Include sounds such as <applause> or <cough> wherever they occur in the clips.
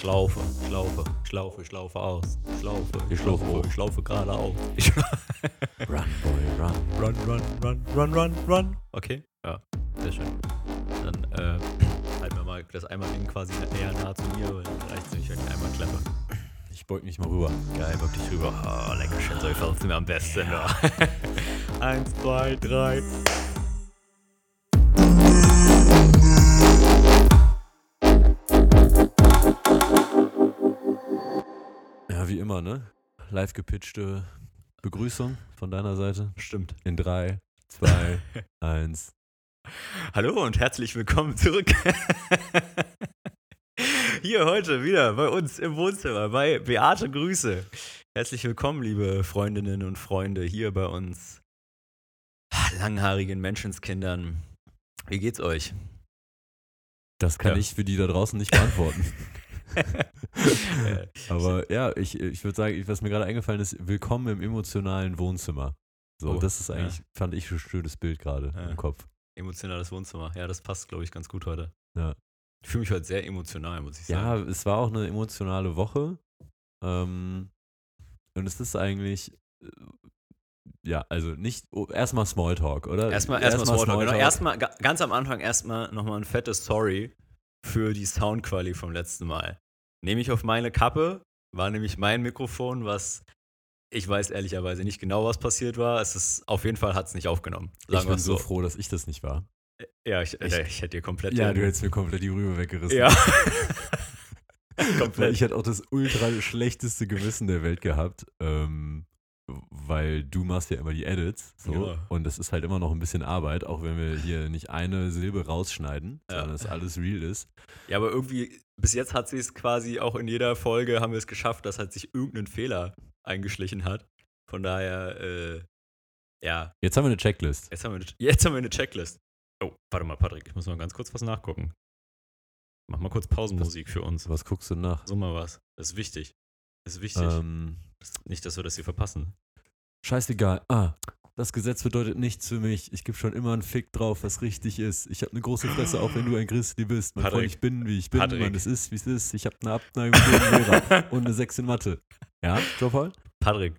Schlaufe, Schlaufe, Schlaufe, Schlaufe aus. Schlaufe, Ich schlaufe hoch. ich schlaufe geradeaus. <laughs> Ich Run, boy, run. run, run, run, run, run, run. Okay, ja, sehr schön. Dann äh, halten wir mal das einmal Ding quasi näher nah zu mir, weil dann reicht es nicht, wenn ich einmal klappe. Ich beug mich mal rüber. Geil, wirklich rüber. Oh, lecker schön, so fällt mir am besten. Ja. <laughs> Eins, zwei, drei. Immer, ne? Live gepitchte Begrüßung von deiner Seite. Stimmt. In 3, 2, 1. Hallo und herzlich willkommen zurück. Hier heute wieder bei uns im Wohnzimmer bei Beate Grüße. Herzlich willkommen, liebe Freundinnen und Freunde, hier bei uns langhaarigen Menschenskindern. Wie geht's euch? Das kann Ja. ich für die da draußen nicht beantworten. <laughs> <laughs> Aber ja, ich, ich würde sagen, was mir gerade eingefallen ist, willkommen im emotionalen Wohnzimmer. So, Oh, das ist ja. eigentlich, fand ich ein schönes Bild gerade Ja. im Kopf. Emotionales Wohnzimmer. Ja, das passt, glaube ich, ganz gut heute. Ja. Ich fühle mich heute sehr emotional, muss ich Ja, sagen. es war auch eine emotionale Woche. Ähm, und es ist eigentlich, äh, ja, also nicht, oh, erstmal Smalltalk, oder? Erstmal, erstmal Smalltalk. Genau. Erstmal, ga- ganz am Anfang erstmal nochmal ein fettes Sorry für die Soundqualität vom letzten Mal. Nehme ich auf meine Kappe, war nämlich mein Mikrofon, was ich weiß ehrlicherweise nicht genau, was passiert war. Es ist, auf jeden Fall hat es nicht aufgenommen. ich Sagen wir bin so froh, dass ich das nicht war. Ja, ich, Ich- äh, ich hätte dir komplett. Ja, du hättest mir komplett die Rübe weggerissen. Ja. <laughs> <laughs> Komplett. ich hätte auch das ultra schlechteste Gewissen der Welt gehabt, ähm, weil du machst ja immer die Edits so, Ja. und das ist halt immer noch ein bisschen Arbeit, auch wenn wir hier nicht eine Silbe rausschneiden, Ja. sondern es alles real ist. Ja, aber irgendwie, bis jetzt hat sie es quasi auch in jeder Folge haben wir es geschafft, dass halt sich irgendein Fehler eingeschlichen hat. Von daher, äh, ja, Jetzt haben wir eine Checklist. jetzt haben, wir eine, jetzt haben wir eine Checklist. Oh, warte mal, Patrick, ich muss mal ganz kurz was nachgucken. Mach mal kurz Pausenmusik für uns. Was guckst du nach? So mal was. Das ist wichtig. Das ist wichtig. Ähm, Nicht, dass wir das hier verpassen. scheißegal. Ah, das Gesetz bedeutet nichts für mich. Ich gebe schon immer einen Fick drauf, was richtig ist. Ich habe eine große Fresse, auch wenn du ein Christi bist. Mein Freund, ich bin, wie ich bin. Patrick. Mann, es ist, wie es ist. Ich habe eine Abneigung gegen Lehrer und eine 6 in Mathe. Ja, Joe Paul? Patrick,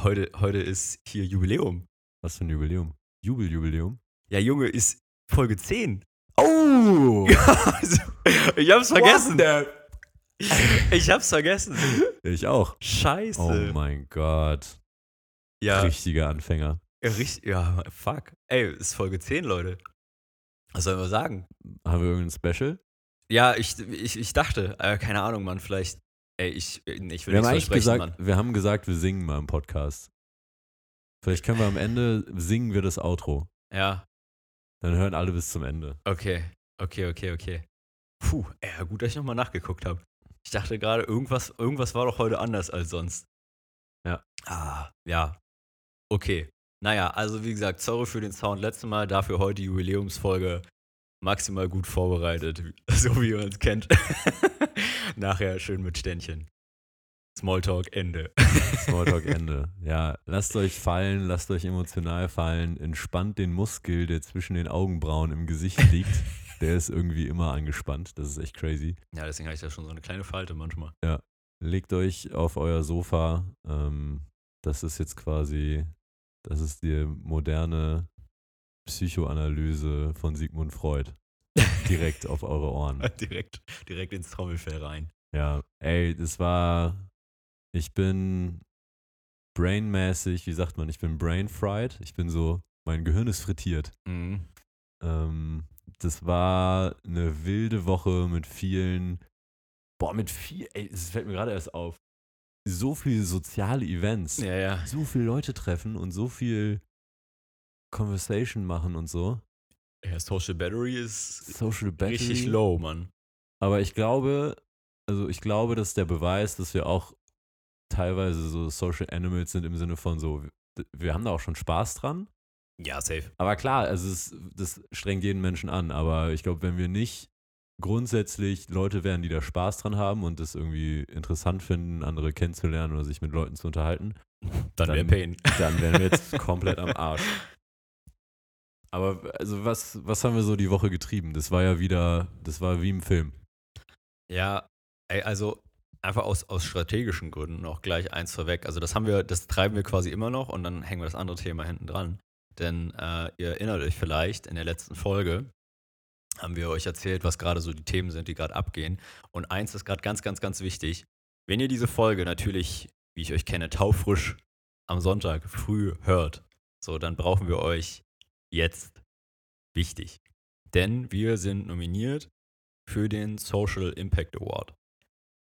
heute, heute ist hier Jubiläum. Was für ein Jubiläum? Jubeljubiläum? Ja, Junge, ist Folge 10. Oh! <laughs> Also, ich hab's vergessen. <laughs> Ich hab's vergessen. Ich auch. Scheiße. Oh mein Gott. ja, Richtiger Anfänger. Ja, richtig, ja, fuck. Ey, ist Folge 10, Leute. Was sollen wir sagen? Haben wir irgendein Special? Ja, ich, ich, ich dachte, äh, keine Ahnung, Mann, vielleicht. Ey, ich, ich will Wir eigentlich versprechen, gesagt, Mann. wir haben gesagt, wir singen mal im Podcast. Vielleicht können wir am Ende singen wir das Outro. Ja, Dann hören alle bis zum Ende. okay. Okay, okay, okay. Puh, ey, ja, gut, dass ich nochmal nachgeguckt habe. Ich dachte gerade, irgendwas, irgendwas war doch heute anders als sonst. Ja. Ah, ja. Okay. Naja, also wie gesagt, sorry für den Sound letztes Mal, dafür heute Jubiläumsfolge maximal gut vorbereitet, <laughs> so wie ihr uns kennt. <laughs> Nachher schön mit Ständchen. Smalltalk Ende. <laughs> Smalltalk Ende. Ja, lasst euch fallen, lasst euch emotional fallen, entspannt den Muskel, der zwischen den Augenbrauen im Gesicht liegt. Der ist irgendwie immer angespannt. Das ist echt crazy. Ja, deswegen habe ich da schon so eine kleine Falte manchmal. Legt euch auf euer Sofa. Ähm, das ist jetzt quasi, das ist die moderne Psychoanalyse von Sigmund Freud. Direkt auf eure Ohren. <laughs> direkt, direkt ins Trommelfell rein. Ja, ey, das war, ich bin brainmäßig, wie sagt man, ich bin brain fried. Ich bin so, mein Gehirn ist frittiert. Mhm. Ähm, das war eine wilde Woche mit vielen, boah, mit viel, ey, es fällt mir gerade erst auf, so viele soziale Events, Ja, ja. so viele Leute treffen und so viel Conversation machen und so. ja. Social Battery ist Social Battery. richtig low, Mann. Aber ich glaube, also ich glaube, das ist der Beweis, dass wir auch teilweise so Social Animals sind im Sinne von so, wir haben da auch schon Spaß dran. Ja, safe. Aber klar, also es, das strengt jeden Menschen an. Aber ich glaube, wenn wir nicht grundsätzlich Leute wären, die da Spaß dran haben und das irgendwie interessant finden, andere kennenzulernen oder sich mit Leuten zu unterhalten, Dann, wäre Dann- Pain. <laughs> dann wären wir jetzt <laughs> komplett am Arsch. Aber also was, was haben wir so die Woche getrieben? Das war ja wieder, das war wie im Film. Ja, also einfach aus, aus strategischen Gründen noch gleich eins vorweg. Also das haben wir, das treiben wir quasi immer noch und dann hängen wir das andere Thema hinten dran. Denn äh, ihr erinnert euch vielleicht, in der letzten Folge haben wir euch erzählt, was gerade so die Themen sind, die gerade abgehen. Und eins ist gerade ganz, ganz, ganz wichtig. Wenn ihr diese Folge natürlich, wie ich euch kenne, taufrisch am Sonntag früh hört, so, dann brauchen wir euch jetzt wichtig. Denn wir sind nominiert für den Social Impact Award.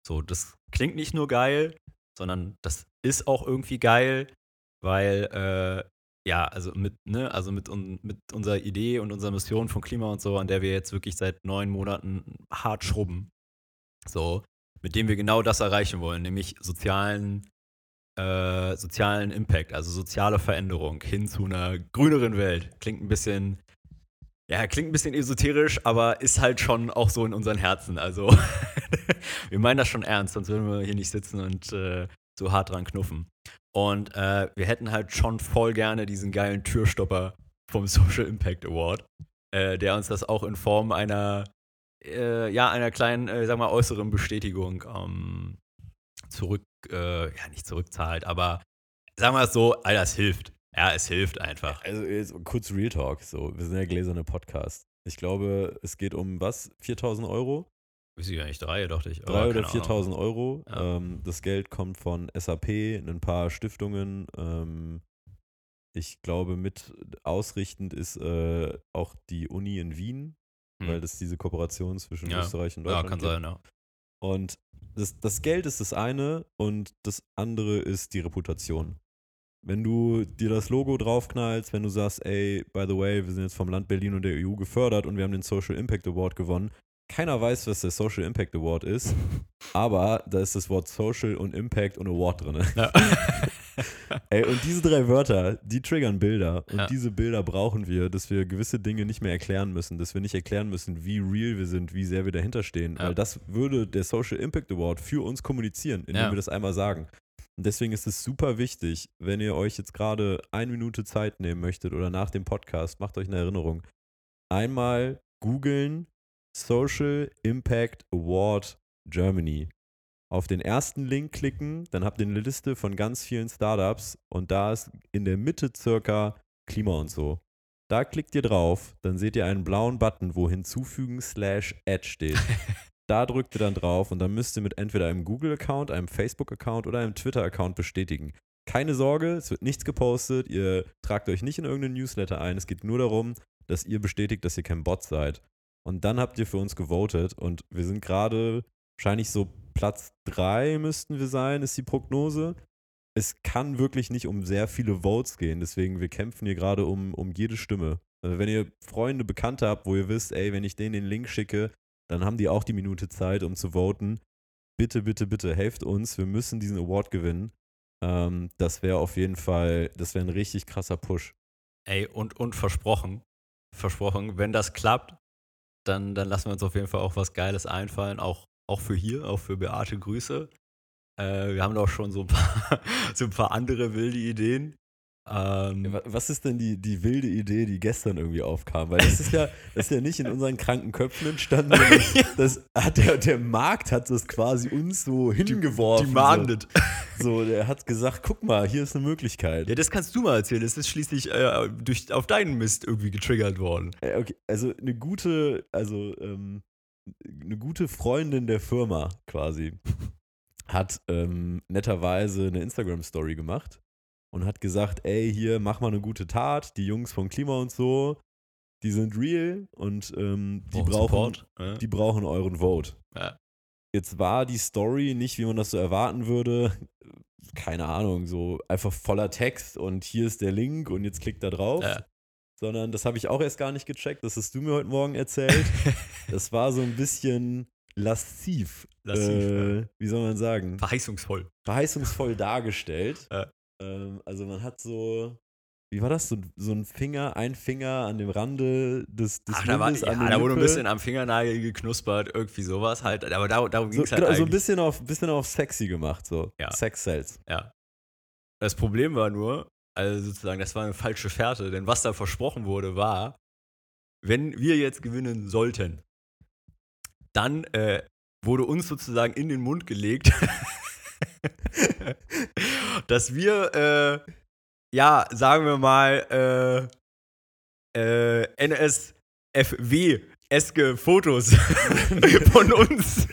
So, das klingt nicht nur geil, sondern das ist auch irgendwie geil, weil äh, ja, also mit, ne, also mit, un, mit unserer Idee und unserer Mission von Klima und so, an der wir jetzt wirklich seit neun Monaten hart schrubben. So, mit dem wir genau das erreichen wollen, nämlich sozialen, äh, sozialen Impact, also soziale Veränderung hin zu einer grüneren Welt. Klingt ein bisschen, ja, klingt ein bisschen esoterisch, aber ist halt schon auch so in unseren Herzen. Also, <laughs> wir meinen das schon ernst, sonst würden wir hier nicht sitzen und äh, so hart dran knuffen. Und äh, wir hätten halt schon voll gerne diesen geilen Türstopper vom Social Impact Award, äh, der uns das auch in Form einer, äh, ja, einer kleinen, äh, sag mal, äußeren Bestätigung ähm, zurück, äh, ja, nicht zurückzahlt, aber sagen wir es so, all das hilft. Ja, es hilft einfach. Also kurz Real Talk, so, wir sind ja gläserne Podcast. Ich glaube, es geht um was? 4000 Euro? Weiß ich gar nicht, drei, dachte ich. Drei oder 4.000 Euro. Ja. Ähm, das Geld kommt von SAP, ein paar Stiftungen. Ähm, ich glaube, mit ausrichtend ist äh, auch die Uni in Wien, hm. weil das diese Kooperation zwischen ja. Österreich und Deutschland Ja, kann gibt. sein, ja. Und das, das Geld ist das eine und das andere ist die Reputation. Wenn du dir das Logo draufknallst, wenn du sagst, ey, by the way, wir sind jetzt vom Land Berlin und der EU gefördert und wir haben den Social Impact Award gewonnen, keiner weiß, was der Social Impact Award ist, aber da ist das Wort Social und Impact und Award drin. Ja. <laughs> Ey, und diese drei Wörter, die triggern Bilder. Und ja. diese Bilder brauchen wir, dass wir gewisse Dinge nicht mehr erklären müssen, dass wir nicht erklären müssen, wie real wir sind, wie sehr wir dahinter stehen. Ja. Weil das würde der Social Impact Award für uns kommunizieren, indem wir das einmal sagen. Und deswegen ist es super wichtig, wenn ihr euch jetzt gerade eine Minute Zeit nehmen möchtet oder nach dem Podcast, macht euch eine Erinnerung. Einmal googeln, Social Impact Award Germany. Auf den ersten Link klicken, dann habt ihr eine Liste von ganz vielen Startups und da ist in der Mitte circa Klima und so. Da klickt ihr drauf, dann seht ihr einen blauen Button, wo hinzufügen slash add steht. <laughs> da drückt ihr dann drauf und dann müsst ihr mit entweder einem Google-Account, einem Facebook-Account oder einem Twitter-Account bestätigen. Keine Sorge, es wird nichts gepostet, ihr tragt euch nicht in irgendeinen Newsletter ein, es geht nur darum, dass ihr bestätigt, dass ihr kein Bot seid. Und dann habt ihr für uns gewotet und wir sind gerade wahrscheinlich so Platz 3 müssten wir sein, ist die Prognose. Es kann wirklich nicht um sehr viele Votes gehen, deswegen wir kämpfen hier gerade um, um jede Stimme. Also wenn ihr Freunde, Bekannte habt, wo ihr wisst, ey, wenn ich denen den Link schicke, dann haben die auch die Minute Zeit, um zu voten. Bitte, bitte, bitte, helft uns. Wir müssen diesen Award gewinnen. Ähm, das wäre auf jeden Fall, das wäre ein richtig krasser Push. Ey, und, und versprochen, versprochen, wenn das klappt, dann, dann lassen wir uns auf jeden Fall auch was Geiles einfallen, auch, auch für hier, auch für Beate Grüße. Äh, wir haben doch schon so ein paar, <laughs> so ein paar andere wilde Ideen. Ähm, was ist denn die, die wilde Idee, die gestern irgendwie aufkam? Weil das ist ja, <laughs> das ist ja nicht in unseren kranken Köpfen entstanden. <laughs> Das hat der, der Markt hat das quasi uns so hingeworfen. Demanded. So. <laughs> so, der hat gesagt, guck mal, hier ist eine Möglichkeit. Ja, das kannst du mal erzählen. Das ist schließlich äh, durch, auf deinen Mist irgendwie getriggert worden. Äh, okay, also eine gute, also ähm, eine gute Freundin der Firma quasi hat ähm, netterweise eine Instagram-Story gemacht und hat gesagt, ey, hier, mach mal eine gute Tat, die Jungs vom Klima und so, die sind real und ähm, die, brauchen, ja. die brauchen euren Vote. Ja. Jetzt war die Story nicht, wie man das so erwarten würde, keine Ahnung, so einfach voller Text und hier ist der Link und jetzt klickt da drauf. Ja. Sondern das habe ich auch erst gar nicht gecheckt, das hast du mir heute Morgen erzählt. <laughs> das war so ein bisschen lasziv. lasziv äh, wie soll man sagen? Verheißungsvoll. Verheißungsvoll dargestellt. Ja. Ähm, also man hat so, wie war das? So, so ein Finger, ein Finger an dem Rande des, des Ach, da, war, ja, da wurde ein bisschen am Fingernagel geknuspert, irgendwie sowas halt. Aber da, darum ging es so, halt. Genau, so ein bisschen auf, bisschen auf sexy gemacht, so. Ja. Sex Sales. Ja. Das Problem war nur, also sozusagen, das war eine falsche Fährte, denn was da versprochen wurde, war, wenn wir jetzt gewinnen sollten, dann äh, wurde uns sozusagen in den Mund gelegt, <laughs> <laughs> dass wir, äh, ja, sagen wir mal, äh, äh, NSFW eske Fotos <laughs> von uns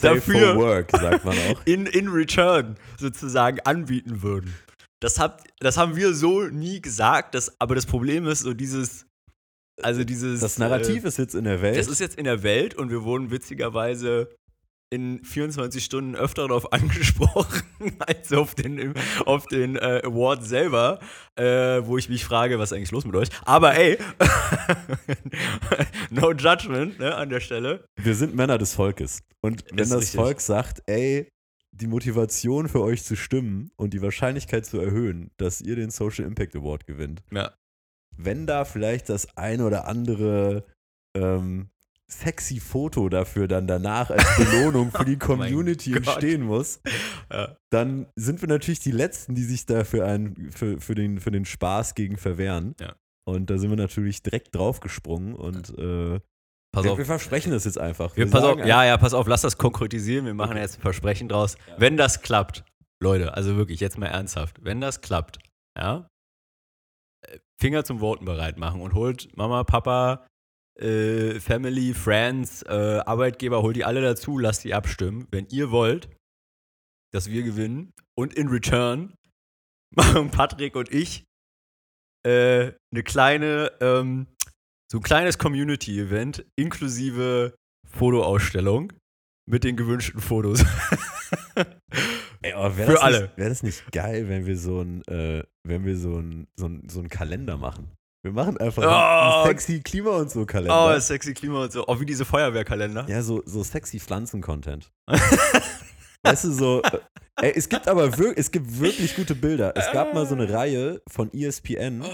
dafür work, in, in return sozusagen anbieten würden. Das, habt, das haben wir so nie gesagt, das, aber das Problem ist so dieses, also dieses. Das Narrativ äh, ist jetzt in der Welt. Das ist jetzt in der Welt und wir wurden witzigerweise in 24 Stunden öfter darauf <laughs> angesprochen, als auf den, auf den äh, Award selber, äh, wo ich mich frage, was ist eigentlich los mit euch? Aber ey, <laughs> no judgment ne, an der Stelle. Wir sind Männer des Volkes. Und wenn das richtig. Volk sagt, ey, die Motivation für euch zu stimmen und die Wahrscheinlichkeit zu erhöhen, dass ihr den Social Impact Award gewinnt, Ja. wenn da vielleicht das ein oder andere ähm, sexy Foto dafür dann danach als Belohnung für die <laughs> Oh Community Gott. entstehen muss, Ja. dann sind wir natürlich die Letzten, die sich da für, einen, für, für, den, für den Spaß gegen verwehren. Ja. Und da sind wir natürlich direkt draufgesprungen und äh, Pass wir, auf. wir versprechen das jetzt einfach. Wir, pass auf, ja, ja, pass auf, lass das konkretisieren. Wir machen Okay. jetzt ein Versprechen draus. Ja. Wenn das klappt, Leute, also wirklich, jetzt mal ernsthaft, wenn das klappt, ja, äh, Finger zum Voten bereit machen und holt Mama, Papa, äh, Family, Friends, äh, Arbeitgeber, holt die alle dazu, lasst die abstimmen. Wenn ihr wollt, dass wir gewinnen und in return machen Patrick und ich äh, eine kleine, ähm, so ein kleines Community-Event inklusive Fotoausstellung mit den gewünschten Fotos. <laughs> Ey, aber Für alle. Wäre das nicht geil, wenn wir so ein, äh, wenn wir so ein, so ein, so ein Kalender machen? Wir machen einfach Oh. einen sexy Klima und so Kalender. oh, sexy Klima und so. Oh, wie diese Feuerwehrkalender. ja, so, so sexy Pflanzen-Content. <laughs> weißt du, so. äh, Ey, es gibt aber wir, es gibt wirklich gute Bilder. Es gab mal so eine Reihe von ESPN, Oh,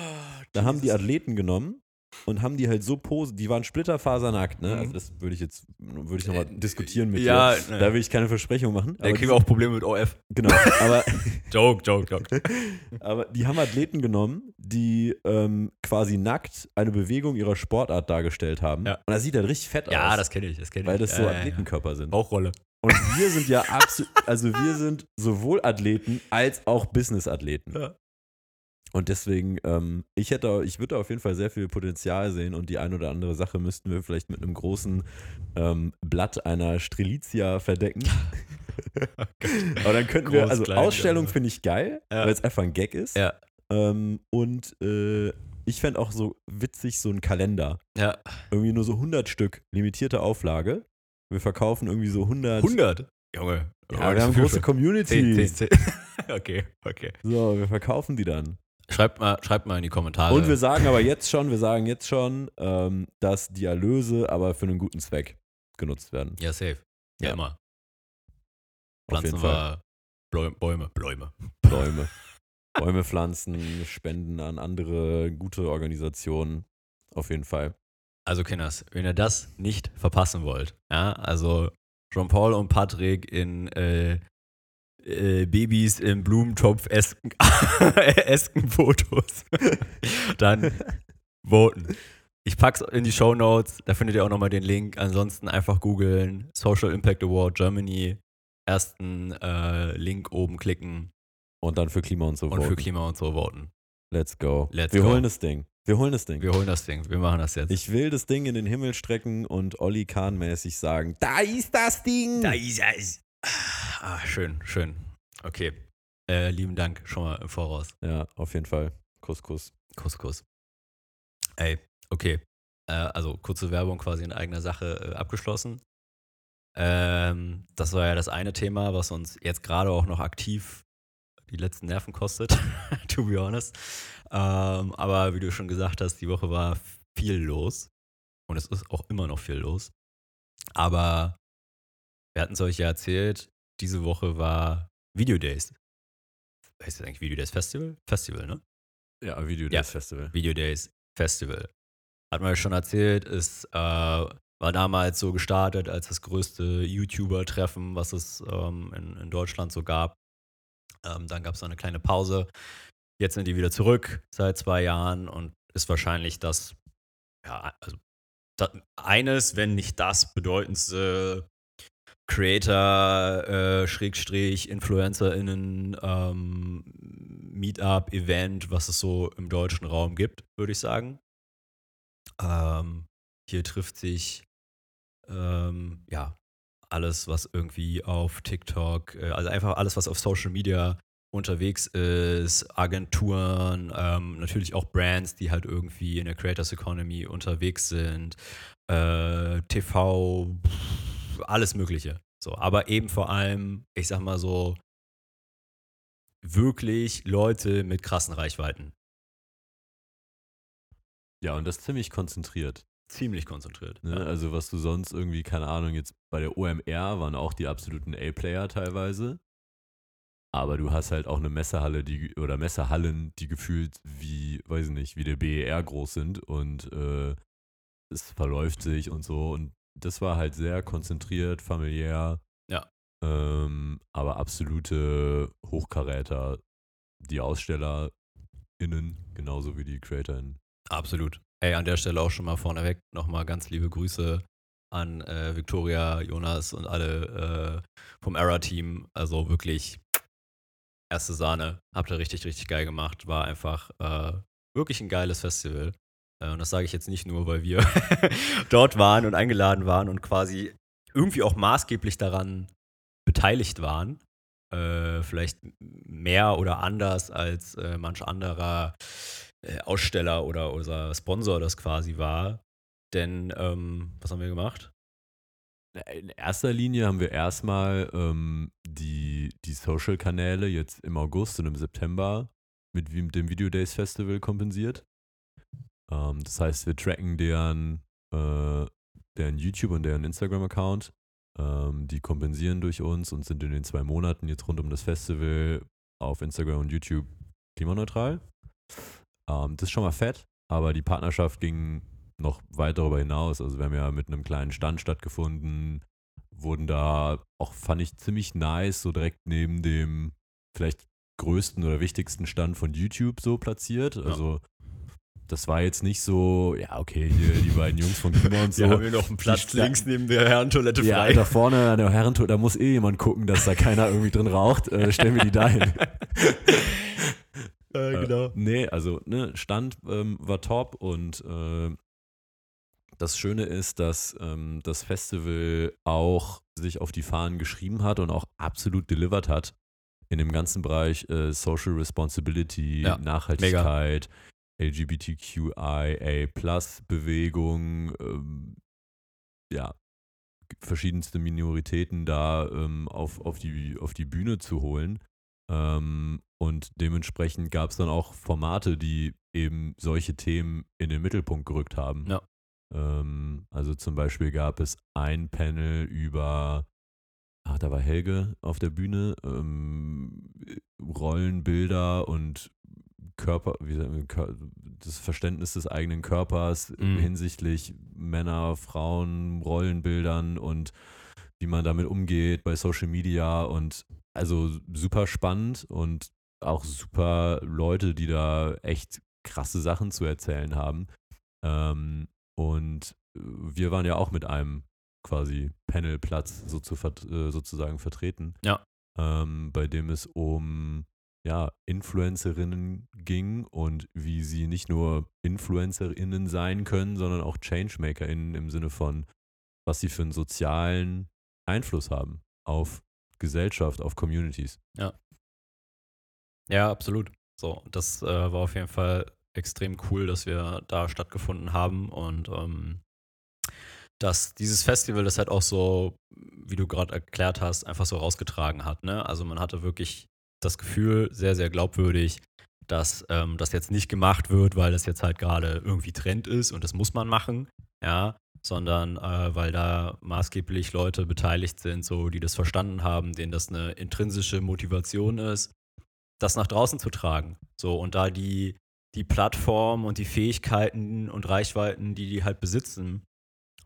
da haben die. Athleten genommen und haben die halt so pose, die waren splitterfasernackt, ne? Also das würde ich jetzt, würde ich nochmal Äh, diskutieren mit ja, dir. ne. Da will ich keine Versprechung machen. Da kriegen wir auch Probleme mit OF. genau, aber <laughs> Joke, joke, joke. <laughs> Aber die haben Athleten genommen, die ähm, quasi nackt eine Bewegung ihrer Sportart dargestellt haben. Ja. Und das sieht halt richtig fett Ja, aus. das kenne ich, das kenne ich. weil das ja, so ja, ja. Athletenkörper sind. Bauchrolle. Und wir sind ja absolut, also wir sind sowohl Athleten als auch Business-Athleten. Ja. Und deswegen, ähm, ich hätte, ich würde da auf jeden Fall sehr viel Potenzial sehen und die ein oder andere Sache müssten wir vielleicht mit einem großen ähm, Blatt einer Strelitzia verdecken. <laughs> <laughs> Aber dann könnten wir, Groß, also klein, Ausstellung ja. finde ich geil, Ja. weil es einfach ein Gag ist. Ja. Ähm, und äh, ich fände auch so witzig so ein Kalender. Ja. Irgendwie nur so 100 Stück, limitierte Auflage. Wir verkaufen irgendwie so 100. 100? Junge. Ja, wir haben eine große Community. 10, 10, 10. Okay, okay. So, wir verkaufen die dann. Schreibt mal, schreibt mal in die Kommentare. Und wir sagen aber jetzt schon, wir sagen jetzt schon, ähm, dass die Erlöse aber für einen guten Zweck genutzt werden. ja, safe. Ja, Ja. immer. Pflanzen wir Bäume. Bäume. Bäume. Bäume pflanzen, spenden an andere gute Organisationen. Auf jeden Fall. Also, Kinders, wenn ihr das nicht verpassen wollt, ja, also Jean-Paul und Patrick in äh, äh, Babys im Blumentopf-esken <laughs> esken Fotos, <laughs> dann voten. Ich pack's in die Show Notes, da findet ihr auch nochmal den Link. Ansonsten einfach googeln, Social Impact Award Germany, ersten äh, Link oben klicken Und dann für Klima und so und für voten. Klima und so voten. Let's go. Let's wir go. holen das Ding. Wir holen das Ding. Wir holen das Ding, wir machen das jetzt. Ich will das Ding in den Himmel strecken und Olli Kahn-mäßig sagen: Da ist das Ding! Da ist es. Ah, schön, schön. Okay. Äh, lieben Dank schon mal im Voraus. Ja, auf jeden Fall. Kuss, Kuss. Kuss, Kuss. Ey, okay. Äh, also kurze Werbung quasi in eigener Sache äh, abgeschlossen. Ähm, das war ja das eine Thema, was uns jetzt gerade auch noch aktiv die letzten Nerven kostet, <laughs> to be honest. Ähm, aber wie du schon gesagt hast, die Woche war viel los. Und es ist auch immer noch viel los. Aber wir hatten es euch ja erzählt, diese Woche war Video Days. Heißt das eigentlich Video Days Festival? Festival, ne? Ja, Video Ja. Days Festival. Video Days Festival. Hat man ja schon erzählt, es äh, war damals so gestartet als das größte YouTuber-Treffen, was es ähm, in, in Deutschland so gab. Ähm, dann gab es eine kleine Pause. Jetzt sind die wieder zurück seit zwei Jahren und ist wahrscheinlich das, ja, also das, eines, wenn nicht das bedeutendste Creator, äh, Schrägstrich, InfluencerInnen, ähm, Meetup, Event, was es so im deutschen Raum gibt, würde ich sagen. Ähm, hier trifft sich ähm, ja alles, was irgendwie auf TikTok, äh, also einfach alles, was auf Social Media unterwegs ist, Agenturen, ähm, natürlich auch Brands, die halt irgendwie in der Creators Economy unterwegs sind, äh, TV, pff, alles Mögliche. So, aber eben vor allem, ich sag mal so, wirklich Leute mit krassen Reichweiten. Ja, und das ziemlich konzentriert. Ziemlich konzentriert. Ne? Ja. Also was du sonst irgendwie, keine Ahnung, jetzt bei der OMR waren auch die absoluten A-Player teilweise. Aber du hast halt auch eine Messehalle, die oder Messehallen, die gefühlt wie, weiß ich nicht, wie der BER groß sind und äh, es verläuft sich und so. Und das war halt sehr konzentriert, familiär. Ja. Ähm, aber absolute Hochkaräter. Die AusstellerInnen, genauso wie die CreatorInnen. Absolut. Ey, an der Stelle auch schon mal vorneweg nochmal ganz liebe Grüße an äh, Victoria, Jonas und alle äh, vom Era-Team. Also wirklich erste Sahne. Habt ihr richtig, richtig geil gemacht. War einfach äh, wirklich ein geiles Festival. Äh, und das sage ich jetzt nicht nur, weil wir <laughs> dort waren und eingeladen waren und quasi irgendwie auch maßgeblich daran beteiligt waren. Äh, vielleicht mehr oder anders als äh, manch anderer äh, Aussteller oder unser Sponsor das quasi war. Denn, ähm, was haben wir gemacht? In erster Linie haben wir erstmal ähm, die, die Social-Kanäle jetzt im August und im September mit dem Video Days Festival kompensiert. Ähm, das heißt, wir tracken deren, äh, deren YouTube und deren Instagram-Account. Ähm, die kompensieren durch uns und sind in den zwei Monaten jetzt rund um das Festival auf Instagram und YouTube klimaneutral. Ähm, das ist schon mal fett, aber die Partnerschaft ging noch weit darüber hinaus. Also wir haben ja mit einem kleinen Stand stattgefunden, wurden da auch, fand ich, ziemlich nice, so direkt neben dem vielleicht größten oder wichtigsten Stand von YouTube so platziert. Also das war jetzt nicht so, ja, okay, hier die beiden Jungs von Klima und <laughs> so. Wir haben hier noch einen Platz Sta- links neben der Herrentoilette ja, frei. da vorne an der Herrentour, da muss eh jemand gucken, dass da keiner irgendwie drin raucht. Äh, <laughs> stellen wir die da hin. äh, genau. Äh, nee, also ne, Stand ähm, war top und äh, das Schöne ist, dass ähm, das Festival auch sich auf die Fahnen geschrieben hat und auch absolut delivered hat in dem ganzen Bereich äh, Social Responsibility, Ja, Nachhaltigkeit, LGBTQIA-Bewegung, ähm, ja, verschiedenste Minoritäten da ähm, auf, auf, die, auf die Bühne zu holen. Ähm, und dementsprechend gab es dann auch Formate, die eben solche Themen in den Mittelpunkt gerückt haben. Ja. Ähm, also zum Beispiel gab es ein Panel über, ah, da war Helge auf der Bühne, ähm, Rollenbilder und Körper, das Verständnis des eigenen Körpers Mhm. hinsichtlich Männer, Frauen, Rollenbildern und wie man damit umgeht bei Social Media und also super spannend und auch super Leute, die da echt krasse Sachen zu erzählen haben. Ähm, und wir waren ja auch mit einem quasi Panelplatz so zu äh, sozusagen vertreten. Ja. Ähm, bei dem es um ja, Influencerinnen ging und wie sie nicht nur Influencerinnen sein können, sondern auch ChangemakerInnen im Sinne von, was sie für einen sozialen Einfluss haben auf Gesellschaft, auf Communities. Ja, absolut. So, das äh, war auf jeden Fall extrem cool, dass wir da stattgefunden haben und ähm, dass dieses Festival das halt auch so, wie du gerade erklärt hast, einfach so rausgetragen hat. Ne? Also man hatte wirklich das Gefühl, sehr, sehr glaubwürdig, dass ähm, das jetzt nicht gemacht wird, weil das jetzt halt gerade irgendwie Trend ist und das muss man machen, ja, sondern äh, weil da maßgeblich Leute beteiligt sind, so die das verstanden haben, denen das eine intrinsische Motivation ist, das nach draußen zu tragen. So, und da die, die Plattform und die Fähigkeiten und Reichweiten, die die halt besitzen,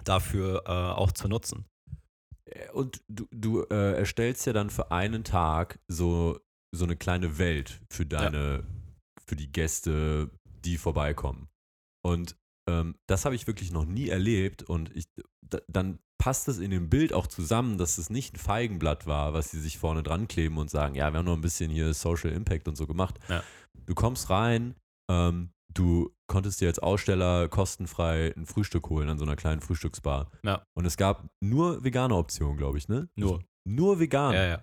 dafür äh, auch zu nutzen. Äh, Und du, du äh, erstellst ja dann für einen Tag so, so eine kleine Welt für deine, für die Gäste, die vorbeikommen. Und ähm, das habe ich wirklich noch nie erlebt und ich, da, dann passt es in dem Bild auch zusammen, dass es nicht ein Feigenblatt war, was sie sich vorne dran kleben und sagen, ja, wir haben noch ein bisschen hier Social Impact und so gemacht. Ja. Du kommst rein, ähm, du konntest dir als Aussteller kostenfrei ein Frühstück holen an so einer kleinen Frühstücksbar. Ja. Und es gab nur vegane Optionen, glaube ich, ne? Nur. Nur vegan. Ja, ja.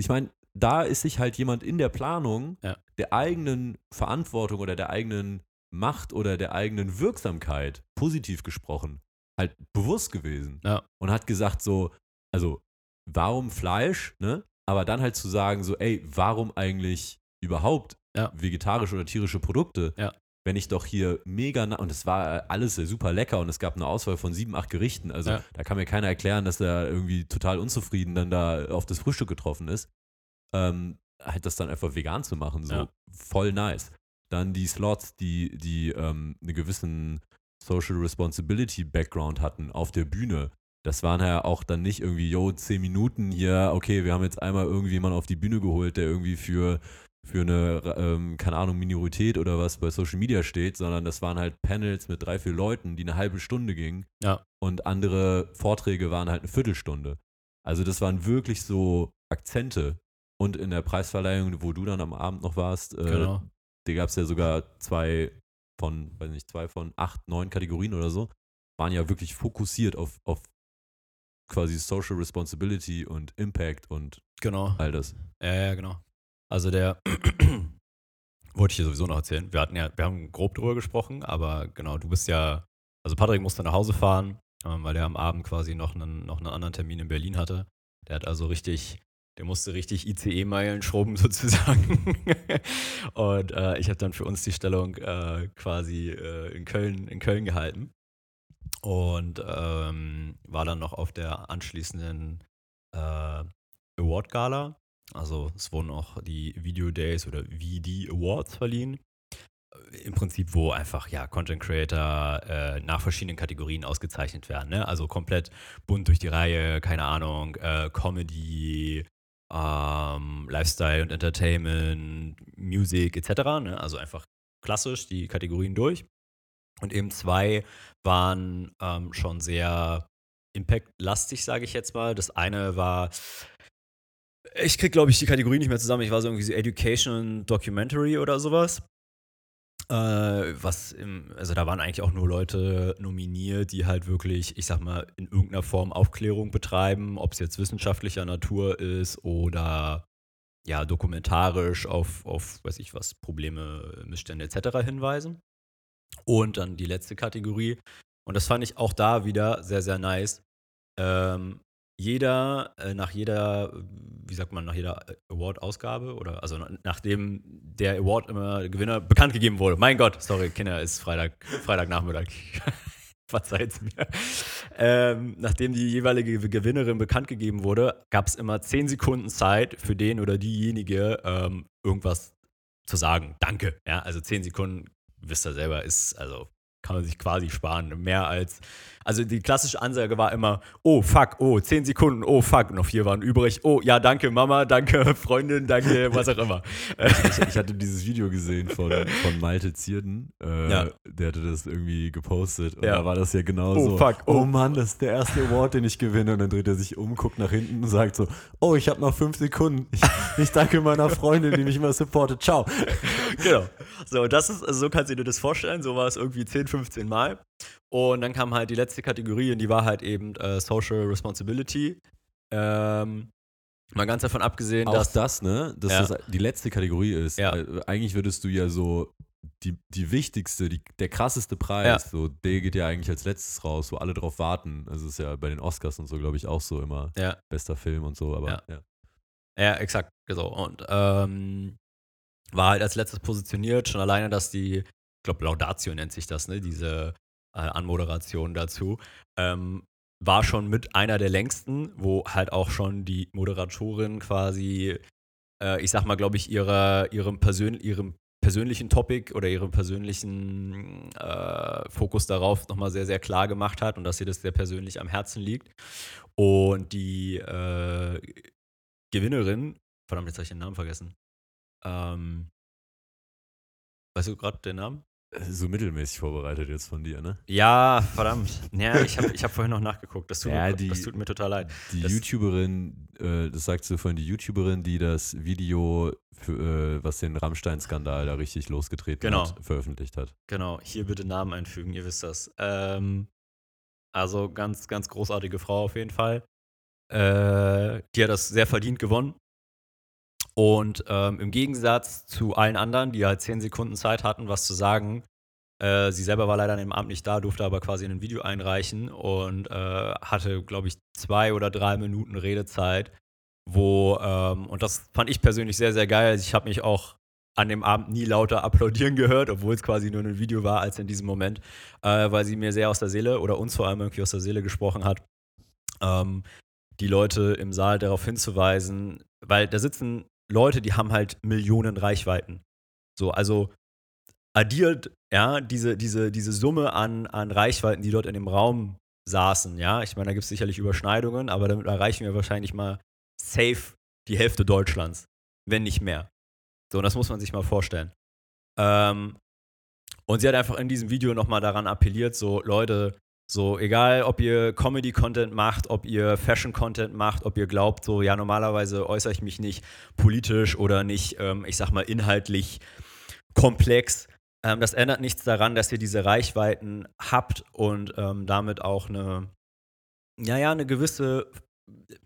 Ich meine, da ist sich halt jemand in der Planung Ja. der eigenen Verantwortung oder der eigenen Macht oder der eigenen Wirksamkeit, positiv gesprochen, halt bewusst gewesen. Ja. Und hat gesagt so, also warum Fleisch, ne? Aber dann halt zu sagen so, ey, warum eigentlich überhaupt Ja. vegetarische oder tierische Produkte? Ja. Wenn ich doch hier mega, und es war alles super lecker und es gab eine Auswahl von sieben, acht Gerichten. Also da kann mir keiner erklären, dass er irgendwie total unzufrieden dann da auf das Frühstück getroffen ist. Ähm, halt das dann einfach vegan zu machen, so Ja. voll nice. Dann die Slots, die, die ähm, einen gewissen Social Responsibility Background hatten auf der Bühne. Das waren ja auch dann nicht irgendwie, yo, zehn Minuten hier, okay, wir haben jetzt einmal irgendwie jemanden auf die Bühne geholt, der irgendwie für, für eine, ähm, keine Ahnung, Minorität oder was bei Social Media steht, sondern das waren halt Panels mit drei, vier Leuten, die eine halbe Stunde gingen. Ja. Und andere Vorträge waren halt eine Viertelstunde. Also das waren wirklich so Akzente. Und in der Preisverleihung, wo du dann am Abend noch warst, äh, Genau. da gab es ja sogar zwei von, weiß nicht, zwei von acht, neun Kategorien oder so, waren ja wirklich fokussiert auf, auf quasi Social Responsibility und Impact und Genau. all das. Ja, ja, genau. Also der <clears throat> wollte ich dir sowieso noch erzählen. Wir hatten ja, wir haben grob drüber gesprochen, aber genau, du bist ja, also Patrick musste nach Hause fahren, ähm, weil der am Abend quasi noch einen, noch einen anderen Termin in Berlin hatte. Der hat also richtig, der musste richtig ICE-Meilen schrubben <laughs> sozusagen. Und äh, ich habe dann für uns die Stellung äh, quasi äh, in Köln, in Köln gehalten. Und ähm, war dann noch auf der anschließenden äh, Award Gala. Also es wurden auch die Video Days oder VD Awards verliehen. Äh, Im Prinzip, wo einfach ja Content Creator äh, nach verschiedenen Kategorien ausgezeichnet werden. Ne? Also komplett bunt durch die Reihe, keine Ahnung, äh, Comedy, ähm, Lifestyle und Entertainment, Music etc. Ne? Also einfach klassisch die Kategorien durch. Und eben zwei waren ähm, schon sehr Impact-lastig, sage ich jetzt mal. Das eine war, ich krieg, glaube ich, die Kategorie nicht mehr zusammen. Ich war so irgendwie so Education Documentary oder sowas. Äh, was im, also da waren eigentlich auch nur Leute nominiert, die halt wirklich, ich sag mal, in irgendeiner Form Aufklärung betreiben, ob es jetzt wissenschaftlicher Natur ist oder ja, dokumentarisch auf, auf, weiß ich was, Probleme, Missstände etc. hinweisen. Und dann die letzte Kategorie. Und das fand ich auch da wieder sehr, sehr nice. Ähm, jeder, äh, nach jeder, wie sagt man, nach jeder Award-Ausgabe oder also na- nachdem der Award immer Gewinner bekannt gegeben wurde. Mein Gott, sorry, Kinder, ist Freitag, Freitagnachmittag. <laughs> Verzeiht mir. Ähm, nachdem die jeweilige Gewinnerin bekannt gegeben wurde, gab es immer 10 Sekunden Zeit für den oder diejenige, ähm, irgendwas zu sagen. Danke. Ja, also 10 Sekunden, wisst ihr selber, ist, also kann man sich quasi sparen. Mehr als, also die klassische Ansage war immer, oh fuck, oh, 10 Sekunden, oh fuck, noch vier waren übrig. Oh, ja, danke Mama, danke <laughs> Freundin, danke, was auch immer. Ich, ich hatte dieses Video gesehen von, von Malte Zierden. Äh, Ja. Der hatte das irgendwie gepostet. Und Ja. da war das ja genau Oh, so. fuck, oh. oh. Mann, das ist der erste Award, den ich gewinne. Und dann dreht er sich um, guckt nach hinten und sagt so: Oh, ich habe noch fünf Sekunden. Ich, ich danke meiner Freundin, die mich immer supportet. Ciao. <laughs> genau. So, das ist, also so kannst du dir das vorstellen. So war es irgendwie 10, 15 Mal. Und dann kam halt die letzte Kategorie und die war halt eben äh, Social Responsibility. Ähm, mal ganz davon abgesehen, Auch dass. das, ne? Dass Ja. das die letzte Kategorie ist. Ja. Äh, Eigentlich würdest du ja so die, die wichtigste, die, der krasseste Preis, Ja. so, der geht ja eigentlich als letztes raus, wo alle drauf warten. Also ist ja bei den Oscars und so, glaube ich, auch so immer Ja. bester Film und so, aber Ja. ja. Ja, exakt. So. Und ähm, war halt als letztes positioniert, schon alleine, dass die, ich glaube, Laudatio nennt sich das, ne? Diese äh, Anmoderation dazu. Ähm, war schon mit einer der längsten, wo halt auch schon die Moderatorin quasi, äh, ich sag mal, glaube ich, ihrer, ihrem, Persön ihrem persönlichen Topic oder ihrem persönlichen äh, Fokus darauf nochmal sehr, sehr klar gemacht hat und dass ihr das sehr persönlich am Herzen liegt. Und die äh, Gewinnerin, verdammt, jetzt habe ich den Namen vergessen. Ähm, weißt du gerade den Namen? So mittelmäßig vorbereitet jetzt von dir, ne? Ja, verdammt. Ja, ich habe ich hab vorhin noch nachgeguckt. Das tut, Ja, mir, die- das tut mir total leid. Die Das- YouTuberin, äh, das sagst du vorhin, die YouTuberin, die das Video, für, äh, was den Rammstein-Skandal da richtig losgetreten Genau. hat, veröffentlicht hat. Genau, hier bitte Namen einfügen, ihr wisst das. Ähm, also ganz, ganz großartige Frau auf jeden Fall. Äh, die hat das sehr verdient gewonnen. Und ähm, im Gegensatz zu allen anderen, die halt 10 Sekunden Zeit hatten, was zu sagen, äh, sie selber war leider an dem Abend nicht da, durfte aber quasi ein Video einreichen und äh, hatte, glaube ich, zwei oder drei Minuten Redezeit, wo, ähm, und das fand ich persönlich sehr, sehr geil. Ich habe mich auch an dem Abend nie lauter applaudieren gehört, obwohl es quasi nur ein Video war, als in diesem Moment, äh, weil sie mir sehr aus der Seele oder uns vor allem irgendwie aus der Seele gesprochen hat, ähm, die Leute im Saal darauf hinzuweisen, weil da sitzen Leute, die haben halt Millionen Reichweiten. So, also addiert, ja, diese, diese, diese Summe an, an Reichweiten, die dort in dem Raum saßen, ja, ich meine, da gibt es sicherlich Überschneidungen, aber damit erreichen wir wahrscheinlich mal safe die Hälfte Deutschlands, wenn nicht mehr. So, und das muss man sich mal vorstellen. Ähm, und sie hat einfach in diesem Video nochmal daran appelliert, so, Leute, so, egal ob ihr Comedy-Content macht, ob ihr Fashion-Content macht, ob ihr glaubt, so, ja, normalerweise äußere ich mich nicht politisch oder nicht, ähm, ich sag mal, inhaltlich komplex. Ähm, das ändert nichts daran, dass ihr diese Reichweiten habt und ähm, damit auch eine, ja, ja, eine gewisse,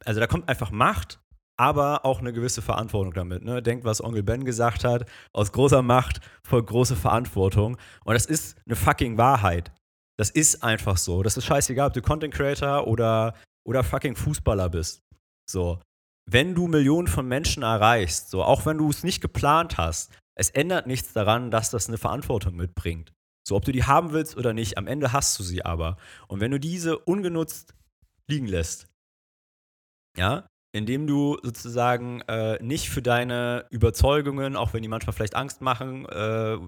also da kommt einfach Macht, aber auch eine gewisse Verantwortung damit. Ne? Denkt, was Onkel Ben gesagt hat, aus großer Macht folgt große Verantwortung. Und das ist eine fucking Wahrheit. Das ist einfach so. Das ist scheißegal, ob du Content Creator oder, oder fucking Fußballer bist. So. Wenn du Millionen von Menschen erreichst, so, auch wenn du es nicht geplant hast, es ändert nichts daran, dass das eine Verantwortung mitbringt. So, ob du die haben willst oder nicht, am Ende hast du sie aber. Und wenn du diese ungenutzt liegen lässt, ja, indem du sozusagen äh, nicht für deine Überzeugungen, auch wenn die manchmal vielleicht Angst machen, äh,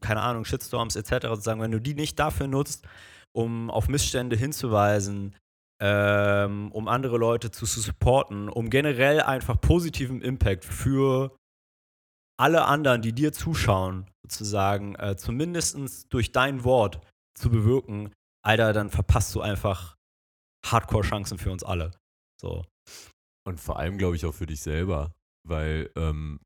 keine Ahnung, Shitstorms etc., sozusagen, wenn du die nicht dafür nutzt, um auf Missstände hinzuweisen, ähm, um andere Leute zu supporten, um generell einfach positiven Impact für alle anderen, die dir zuschauen, sozusagen, äh, zumindest durch dein Wort zu bewirken, Alter, dann verpasst du einfach Hardcore-Chancen für uns alle. So. Und vor allem, glaube ich, auch für dich selber, weil ähm,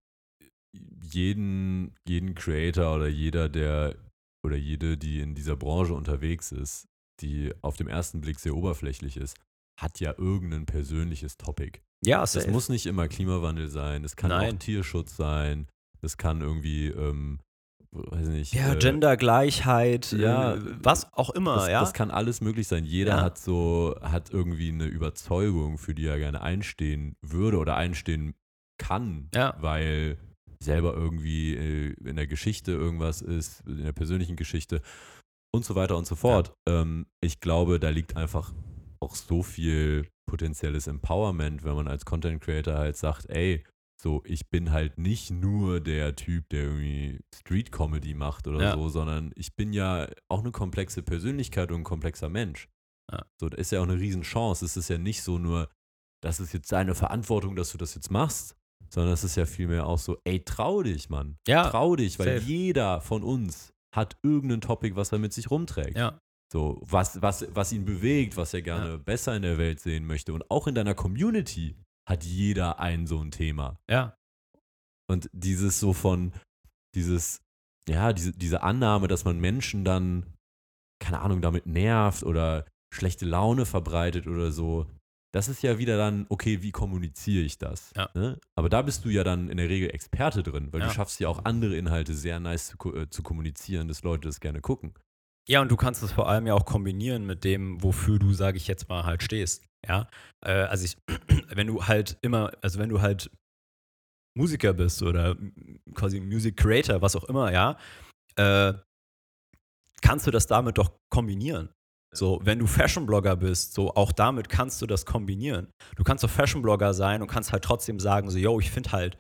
jeden, jeden Creator oder jeder, der oder jede, die in dieser Branche unterwegs ist, die auf dem ersten Blick sehr oberflächlich ist, hat ja irgendein persönliches Topic. Ja, Das muss nicht immer Klimawandel sein, es kann Nein. auch Tierschutz sein, es kann irgendwie, ähm, weiß nicht. Ja, äh, Gendergleichheit, ja, äh, was auch immer, das, ja. das kann alles möglich sein. Jeder Ja. hat so, hat irgendwie eine Überzeugung, für die er gerne einstehen würde oder einstehen kann, Ja. weil selber irgendwie äh, in der Geschichte irgendwas ist, in der persönlichen Geschichte und so weiter und so fort. Ähm, ich glaube, da liegt einfach auch so viel potenzielles Empowerment, wenn man als Content Creator halt sagt, ey, so, ich bin halt nicht nur der Typ, der irgendwie Street Comedy macht oder Ja. so, sondern ich bin ja auch eine komplexe Persönlichkeit und ein komplexer Mensch. Ja. So, das ist ja auch eine Riesenchance. Es ist ja nicht so nur, das ist jetzt deine Verantwortung, dass du das jetzt machst, sondern es ist ja vielmehr auch so, ey, trau dich, Mann. Ja, trau dich, weil safe. jeder von uns hat irgendein Topic, was er mit sich rumträgt. Ja, So, was, was, was ihn bewegt, was er gerne Ja. besser in der Welt sehen möchte. Und auch in deiner Community hat jeder ein so ein Thema. ja, Und dieses so von, dieses, ja, diese, diese Annahme, dass man Menschen dann, keine Ahnung, damit nervt oder schlechte Laune verbreitet oder so, das ist ja wieder dann, okay, wie kommuniziere ich das? Ja. Ne? Aber da bist du ja dann in der Regel Experte drin, weil Ja. du schaffst ja auch andere Inhalte sehr nice zu, äh, zu kommunizieren, dass Leute das gerne gucken. Ja, und du kannst es vor allem ja auch kombinieren mit dem, wofür du, sage ich jetzt mal, halt stehst. Ja, äh, also ich, <clears throat> wenn du halt immer, also wenn du halt Musiker bist oder quasi Music Creator, was auch immer, ja, äh, kannst du das damit doch kombinieren. So, wenn du Fashion-Blogger bist, so auch damit kannst du das kombinieren. Du kannst doch Fashion-Blogger sein und kannst halt trotzdem sagen, so, yo, ich finde halt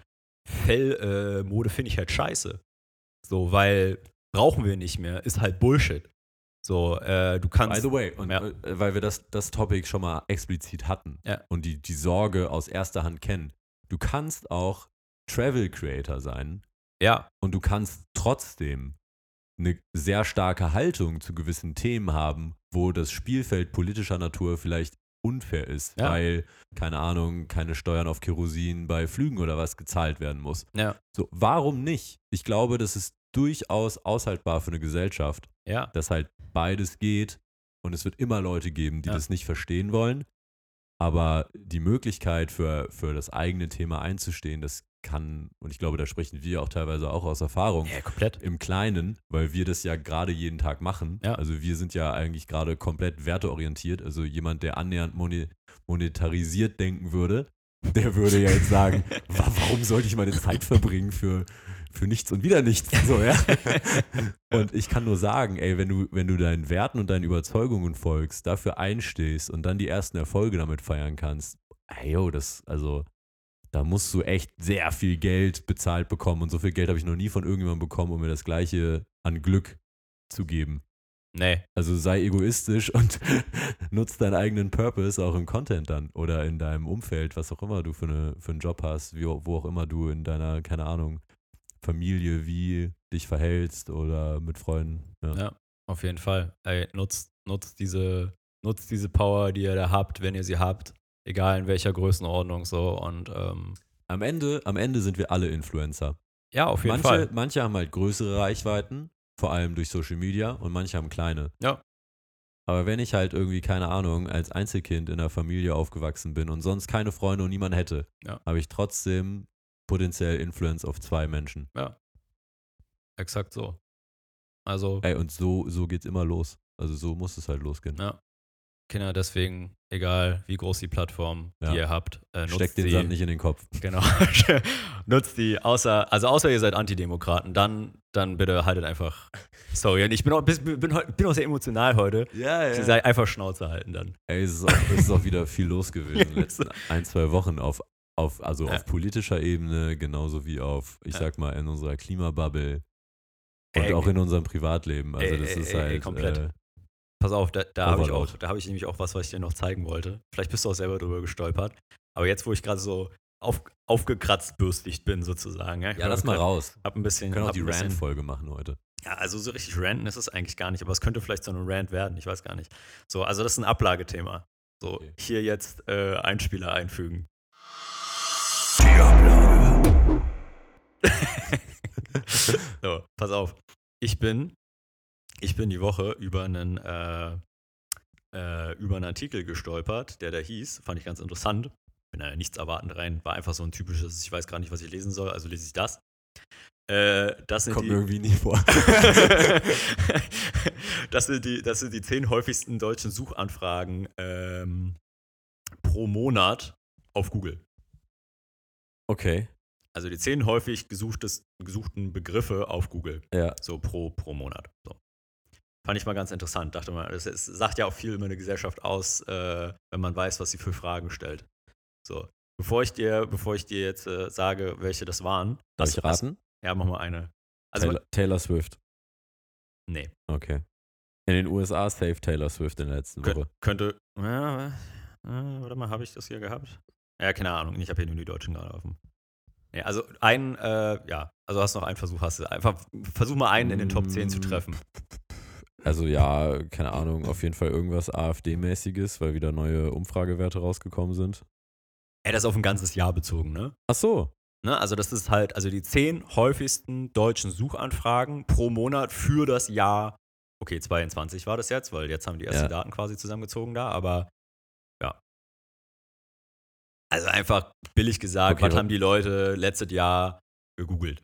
Fellmode äh, finde ich halt scheiße. So, weil brauchen wir nicht mehr, ist halt Bullshit. So, äh, du kannst. By the way, und, Ja. äh, weil wir das, das Topic schon mal explizit hatten Ja. und die, die Sorge aus erster Hand kennen, du kannst auch Travel Creator sein ja, und du kannst trotzdem eine sehr starke Haltung zu gewissen Themen haben, wo das Spielfeld politischer Natur vielleicht unfair ist, Ja. weil, keine Ahnung, keine Steuern auf Kerosin bei Flügen oder was gezahlt werden muss. Ja. So, warum nicht? Ich glaube, das ist durchaus aushaltbar für eine Gesellschaft, Ja. dass halt beides geht und es wird immer Leute geben, die Ja. das nicht verstehen wollen. Aber die Möglichkeit für, für das eigene Thema einzustehen, das kann, und ich glaube, da sprechen wir auch teilweise auch aus Erfahrung, Ja, komplett. im Kleinen, weil wir das ja gerade jeden Tag machen. Ja. Also wir sind ja eigentlich gerade komplett werteorientiert. Also jemand, der annähernd monetarisiert denken würde, der würde ja jetzt sagen, <laughs> "Wa- warum sollte ich meine Zeit verbringen für, für nichts und wieder nichts? So, ja? <laughs> Und ich kann nur sagen, ey, wenn du, wenn du deinen Werten und deinen Überzeugungen folgst, dafür einstehst und dann die ersten Erfolge damit feiern kannst, ey, yo, das, also, da musst du echt sehr viel Geld bezahlt bekommen und so viel Geld habe ich noch nie von irgendjemandem bekommen, um mir das gleiche an Glück zu geben. Nee. Also sei egoistisch und <laughs> nutz deinen eigenen Purpose auch im Content dann oder in deinem Umfeld, was auch immer du für, eine, für einen Job hast, wie, wo auch immer du in deiner, keine Ahnung, Familie, wie dich verhältst oder mit Freunden. Ja. Ja, auf jeden Fall. Ey, nutzt, nutzt, diese, nutzt diese Power, die ihr da habt, wenn ihr sie habt. Egal in welcher Größenordnung so. Und ähm, Am, Ende, am Ende sind wir alle Influencer. ja, auf jeden Manche, Fall. manche haben halt größere Reichweiten, vor allem durch Social Media, und manche haben kleine. Ja. Aber wenn ich halt irgendwie, keine Ahnung, als Einzelkind in einer Familie aufgewachsen bin und sonst keine Freunde und niemand hätte, Ja. habe ich trotzdem potenziell Influence auf zwei Menschen. Exakt so. Also, Ey, und so, so geht's immer los. Also so muss es halt losgehen. ja. Kinder, deswegen, egal wie groß die Plattform, Ja. die ihr habt, äh, nutzt Steckt den sie. Sand nicht in den Kopf. <laughs> Genau. nutzt die, außer, also außer ihr seid Antidemokraten, dann, dann bitte haltet einfach. Sorry, ich bin auch, bin, bin, auch sehr emotional heute. Ja, Ich sage einfach Schnauze halten dann. Ey, es ist auch, es ist auch wieder viel los gewesen in den <laughs> letzten ein, zwei Wochen auf, auf, also Ja. auf politischer Ebene, genauso wie auf, ich Ja. sag mal, in unserer Klimabubble und Ey, auch in unserem Privatleben. Also Ey, das ey, ist ey, halt komplett. Äh, Pass auf, da, da habe ich auch, da habe ich nämlich auch was, was ich dir noch zeigen wollte. Vielleicht bist du auch selber drüber gestolpert. Aber jetzt, wo ich gerade so auf, aufgekratzt bürstigt bin, sozusagen. Ja, ja, lass mal grad- raus. Hab ein bisschen. Wir können auch die Rant-Folge machen heute. Ja, also so richtig ranten ist es eigentlich gar nicht, aber es könnte vielleicht so ein Rant werden, ich weiß gar nicht. So, also das ist ein Ablagethema. So, Okay. hier jetzt äh, Einspieler einfügen. <laughs> so, pass auf. Ich bin, ich bin die Woche über einen, äh, äh, über einen Artikel gestolpert, der da hieß, fand ich ganz interessant. Bin da nichts erwartend rein, war einfach so ein typisches, ich weiß gar nicht, was ich lesen soll, also lese ich das. Äh, das sind Kommt die, mir irgendwie nie vor. <laughs> das, sind die, das sind die zehn häufigsten deutschen Suchanfragen ähm, pro Monat auf Google. Okay, Also die zehn häufig gesuchtes, gesuchten Begriffe auf Google. ja. So pro, pro Monat. So. Fand ich mal ganz interessant. Dachte mal, das, es sagt ja auch viel über eine Gesellschaft aus, äh, wenn man weiß, was sie für Fragen stellt. So. Bevor ich dir, bevor ich dir jetzt äh, sage, welche das waren. Darf das, ich raten? Ja, mach mal eine. Also, Taylor, Taylor Swift. nee. Okay. In den USA safe Taylor Swift in der letzten Kön Woche. könnte. Ja, äh, warte mal, habe ich das hier gehabt? Ja, keine Ahnung. Ich habe hier nur die Deutschen gerade offen. Ja, also ein, äh, ja, also hast noch einen Versuch, hast du. Einfach versuch mal einen in den Top 10 zu Mm. treffen. Also ja, keine Ahnung, auf jeden Fall irgendwas AfD-mäßiges, weil wieder neue Umfragewerte rausgekommen sind. Ey, das ist auf ein ganzes Jahr bezogen, ne? Ach so. ne? Also das ist halt, also die zehn häufigsten deutschen Suchanfragen pro Monat für das Jahr, okay, 22 war das jetzt, weil jetzt haben die ersten Ja. Daten quasi zusammengezogen da, aber. Also einfach billig gesagt, Okay, was wa- haben die Leute letztes Jahr gegoogelt?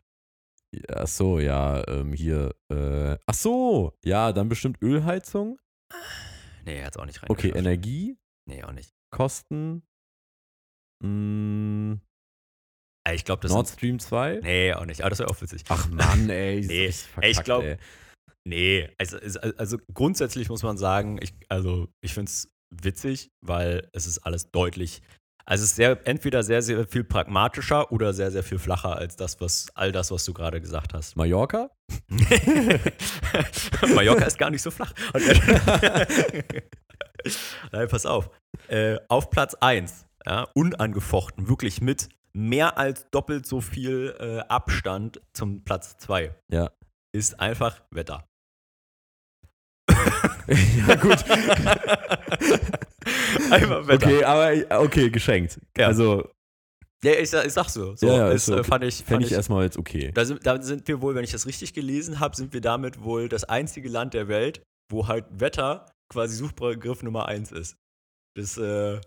Ach so, ja, ähm, hier. Äh, ach so, ja, dann bestimmt Ölheizung. Nee, hat's auch nicht rein. Okay, Energie, Nee, auch nicht. Kosten. Mh, Ey, Ich glaube, das Nord Stream 2. Nee, auch nicht. Aber das wäre auch witzig. Ach Mann, ey. <laughs> ist Nee, ich verkackt, glaub- ey. Nee, also, also, also grundsätzlich muss man sagen, ich, also ich finde es witzig, weil es ist alles deutlich, also es ist sehr, entweder sehr, sehr viel pragmatischer oder sehr, sehr viel flacher als das, was, all das, was du gerade gesagt hast. Mallorca? <laughs> Mallorca ist gar nicht so flach. <laughs> Nein, pass auf. Äh, auf Platz 1, ja, unangefochten, wirklich mit mehr als doppelt so viel äh, Abstand zum Platz 2, Ja. ist einfach Wetter. <laughs> ja, gut. <laughs> einfach Wetter. Okay, aber okay, geschenkt. Ja. Also, Ja, ich, ich sag so. so Ja, ist, ist äh, fand ich, fand ich ich erstmal jetzt okay. da, sind, da sind wir wohl, wenn ich das richtig gelesen habe, sind wir damit wohl das einzige Land der Welt, wo halt Wetter quasi Suchbegriff Nummer eins ist. Das, äh,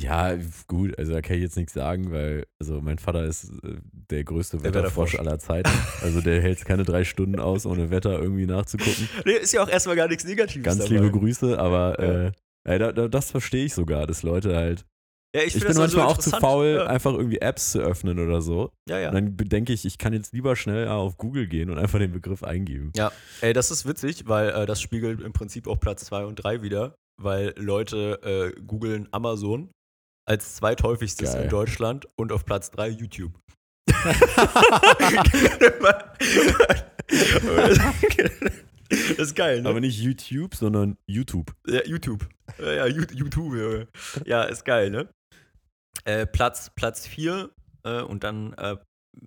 Ja, gut, also da kann ich jetzt nichts sagen, weil, also mein Vater ist äh, der größte Der Wetterfrosch Wetterfrosch. aller Zeiten. Also der hält keine drei Stunden aus, ohne Wetter irgendwie nachzugucken. <laughs> nee, ist ja auch erstmal gar nichts Negatives Ganz dabei. liebe Grüße, aber Ja. äh, ey, da, da, das verstehe ich sogar, dass Leute halt. Ja, Ich, find bin also manchmal auch zu faul, Ja, einfach irgendwie Apps zu öffnen oder so. ja. ja. Und dann denke ich, ich kann jetzt lieber schnell auf Google gehen und einfach den Begriff eingeben. Ja, ey, das ist witzig, weil äh, das spiegelt im Prinzip auch Platz 2 und 3 wieder, weil Leute äh, googeln Amazon als zweithäufigstes Geil. in Deutschland und auf Platz 3 YouTube. <laughs> das ist geil, ne? Aber nicht YouTube, sondern YouTube. Ja, YouTube. Ja, YouTube. Junge. Ja, ist geil, ne? Äh, Platz, Platz 4 äh, und dann, äh,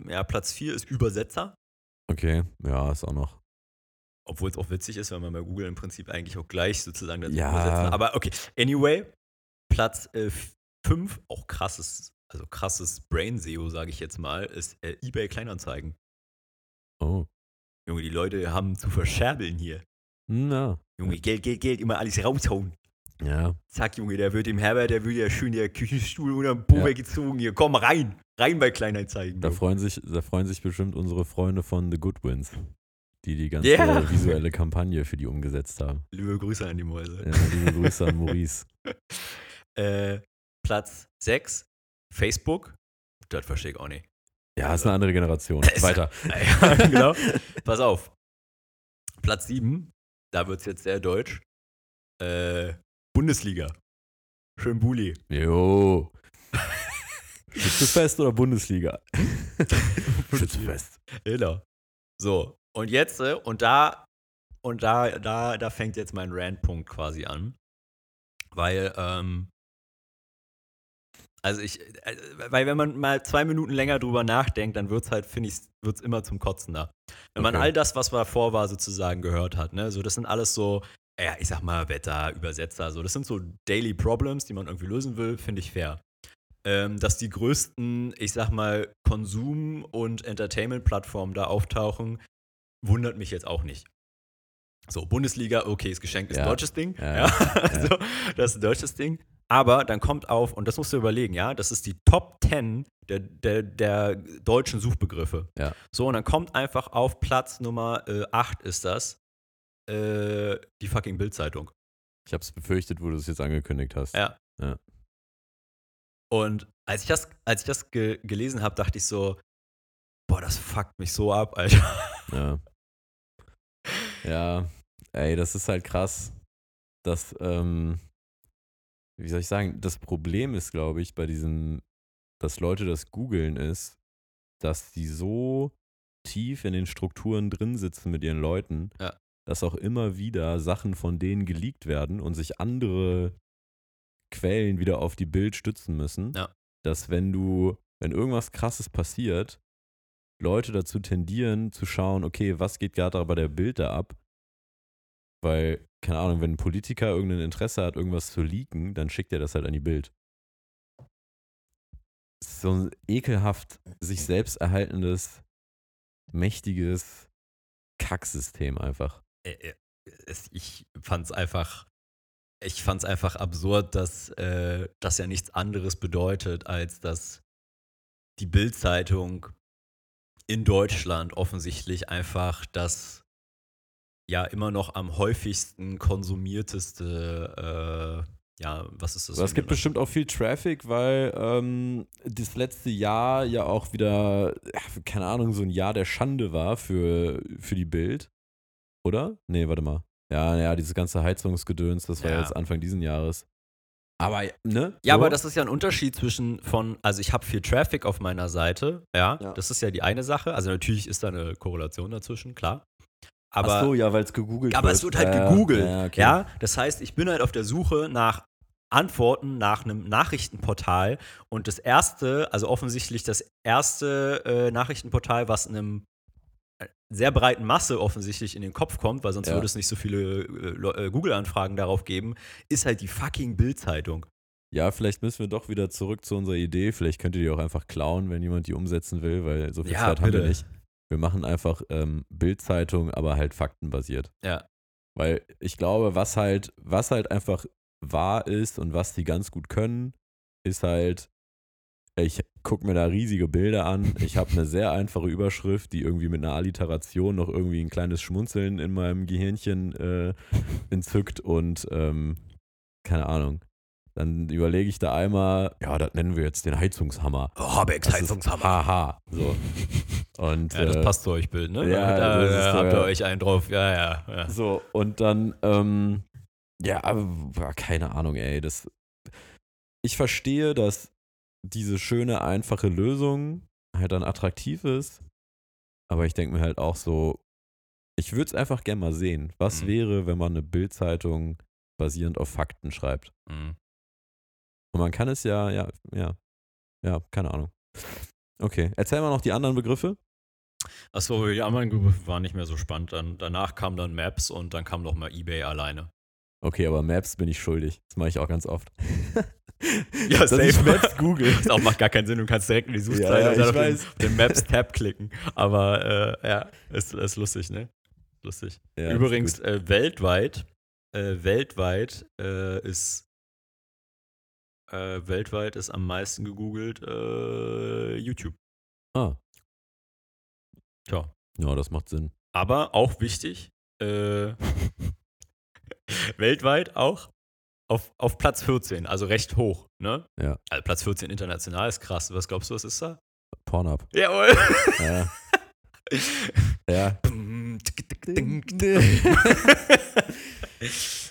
ja, Platz 4 ist Übersetzer. Okay, ja, ist auch noch. Obwohl es auch witzig ist, wenn man bei Google im Prinzip eigentlich auch gleich sozusagen dazu Ja. übersetzen. Aber okay, anyway, Platz 5, auch krasses, also krasses Brain-SEO, sage ich jetzt mal, ist äh, eBay Kleinanzeigen. Oh. Junge, die Leute haben zu verscherbeln hier. Na. Junge, Geld, Geld, Geld, immer alles raushauen. Ja. Zack, Junge, der wird dem Herbert, der wird ja schön der Küchenstuhl unter den Po Ja. weggezogen. Hier, komm rein. Rein bei Kleinanzeigen. Da freuen, sich, da freuen sich bestimmt unsere Freunde von The Goodwins, die die ganze Ja. visuelle Kampagne für die umgesetzt haben. Liebe Grüße an die Mäuse. Ja, liebe Grüße an Maurice. <laughs> Äh, Platz 6, Facebook. Das verstehe ich auch nicht. Ja, ist eine andere Generation. <laughs> Weiter. Ja, genau. <laughs> Pass auf. Platz 7, da wird es jetzt sehr deutsch. Äh, Bundesliga. Schön Bulli. Jo. <laughs> Schützefest oder Bundesliga? Schützefest. Genau. So, und jetzt, äh, und da, und da, da, da fängt jetzt mein Randpunkt quasi an. Weil, ähm, also ich, äh, weil wenn man mal zwei Minuten länger drüber nachdenkt, dann wird's halt, finde ich, wird's immer zum Kotzen da. Wenn man Okay. all das, was davor war, sozusagen gehört hat, ne, so, das sind alles so, ja, ich sag mal, Wetter, Übersetzer, so, das sind so Daily Problems, die man irgendwie lösen will, finde ich fair. Ähm, dass die größten, ich sag mal, Konsum- und Entertainment-Plattformen da auftauchen, wundert mich jetzt auch nicht. So, Bundesliga, okay, ist geschenkt, ist Ja. ein deutsches Ding. Ja, Ja, also, <laughs> das ist ein deutsches Ding. Aber dann kommt auf, und das musst du überlegen, ja, das ist die Top 10 der, der, der deutschen Suchbegriffe. Ja. So, und dann kommt einfach auf Platz Nummer äh, 8 ist das, äh, die fucking Bildzeitung. Ich hab's befürchtet, wo du es jetzt angekündigt hast. Ja. Ja. Und als ich das, als ich das ge gelesen habe, dachte ich so, boah, das fuckt mich so ab, Alter. Ja. <laughs> Ja, ey, das ist halt krass, dass, ähm, wie soll ich sagen, das Problem ist, glaube ich, bei diesem, dass Leute das googeln, ist, dass die so tief in den Strukturen drin sitzen mit ihren Leuten, Ja. dass auch immer wieder Sachen von denen geleakt werden und sich andere Quellen wieder auf die Bild stützen müssen, Ja. dass wenn du, wenn irgendwas krasses passiert, Leute dazu tendieren zu schauen, okay, was geht gerade bei der Bild da ab? Weil, keine Ahnung, wenn ein Politiker irgendein Interesse hat, irgendwas zu leaken, dann schickt er das halt an die Bild. So ein ekelhaft sich selbst erhaltendes, mächtiges Kacksystem einfach. Ich fand's einfach, ich fand's einfach absurd, dass äh, das ja nichts anderes bedeutet, als dass die Bild-Zeitung in Deutschland offensichtlich einfach das ja immer noch am häufigsten konsumierteste, äh, ja, was ist das? Es gibt bestimmt auch viel Traffic, weil ähm, das letzte Jahr ja auch wieder, keine Ahnung, so ein Jahr der Schande war für, für die Bild. Oder? Nee, warte mal. Ja, ja, dieses ganze Heizungsgedöns, das war Ja. jetzt Anfang diesen Jahres. Aber, ne? Ja, so? aber das ist ja ein Unterschied zwischen von, also ich habe viel Traffic auf meiner Seite, ja, Ja. das ist ja die eine Sache. Also natürlich ist da eine Korrelation dazwischen, klar. Aber, Ach so, ja, weil es gegoogelt aber wird. es wird halt Ja, gegoogelt. Ja, okay. Ja, das heißt, ich bin halt auf der Suche nach Antworten nach einem Nachrichtenportal und das erste, also offensichtlich das erste äh, Nachrichtenportal, was einem sehr breiten Masse offensichtlich in den Kopf kommt, weil sonst Ja. würde es nicht so viele äh, äh, Google-Anfragen darauf geben, ist halt die fucking Bild-Zeitung. Ja, vielleicht müssen wir doch wieder zurück zu unserer Idee. Vielleicht könnt ihr die auch einfach klauen, wenn jemand die umsetzen will, weil so viel Ja, Zeit haben wir bitte. nicht. Wir machen einfach ähm, Bildzeitung, aber halt faktenbasiert. Ja. Weil ich glaube, was halt, was halt einfach wahr ist und was die ganz gut können, ist halt, ich gucke mir da riesige Bilder an. Ich habe eine sehr einfache Überschrift, die irgendwie mit einer Alliteration noch irgendwie ein kleines Schmunzeln in meinem Gehirnchen äh, entzückt und ähm, keine Ahnung. Dann überlege ich da einmal, ja, das nennen wir jetzt den Heizungshammer. Oh, Das ist Haha. So. Und, Ja, das äh, passt zu euch Bild, ne? ja, da da so, habt ihr euch einen drauf. Ja, ja. ja. So, und dann, ähm, ja, aber, keine Ahnung, ey. Das, ich verstehe, dass diese schöne, einfache Lösung halt dann attraktiv ist. Aber ich denke mir halt auch so, ich würde es einfach gerne mal sehen. Was Mhm. wäre, wenn man eine Bildzeitung basierend auf Fakten schreibt? Mhm. Und man kann es ja, ja, ja, ja, keine Ahnung. Okay, erzähl mal noch die anderen Begriffe. Achso, die anderen Begriffe waren nicht mehr so spannend. Dann, danach kam dann Maps und dann kam noch mal Ebay alleine. Okay, aber Maps bin ich schuldig. Das mache ich auch ganz oft. <laughs> Ja, Dass safe. Maps google. <laughs> Das auch macht gar keinen Sinn. Du kannst direkt in die Suchzeile Ja, ja, und dann auf den, weiß. den Maps-Tab klicken. Aber äh, ja, ist, ist lustig, ne? Lustig. Ja, Übrigens, äh, weltweit, äh, weltweit äh, ist äh, weltweit ist am meisten gegoogelt äh, YouTube. Ah, Tja. ja, das macht Sinn. Aber auch wichtig, äh, <laughs> weltweit auch auf, auf Platz 14, also recht hoch, ne? Ja. Also Platz 14 international ist krass. Was glaubst du, was ist da? Pornhub. Jawohl. Ja. <laughs> ja.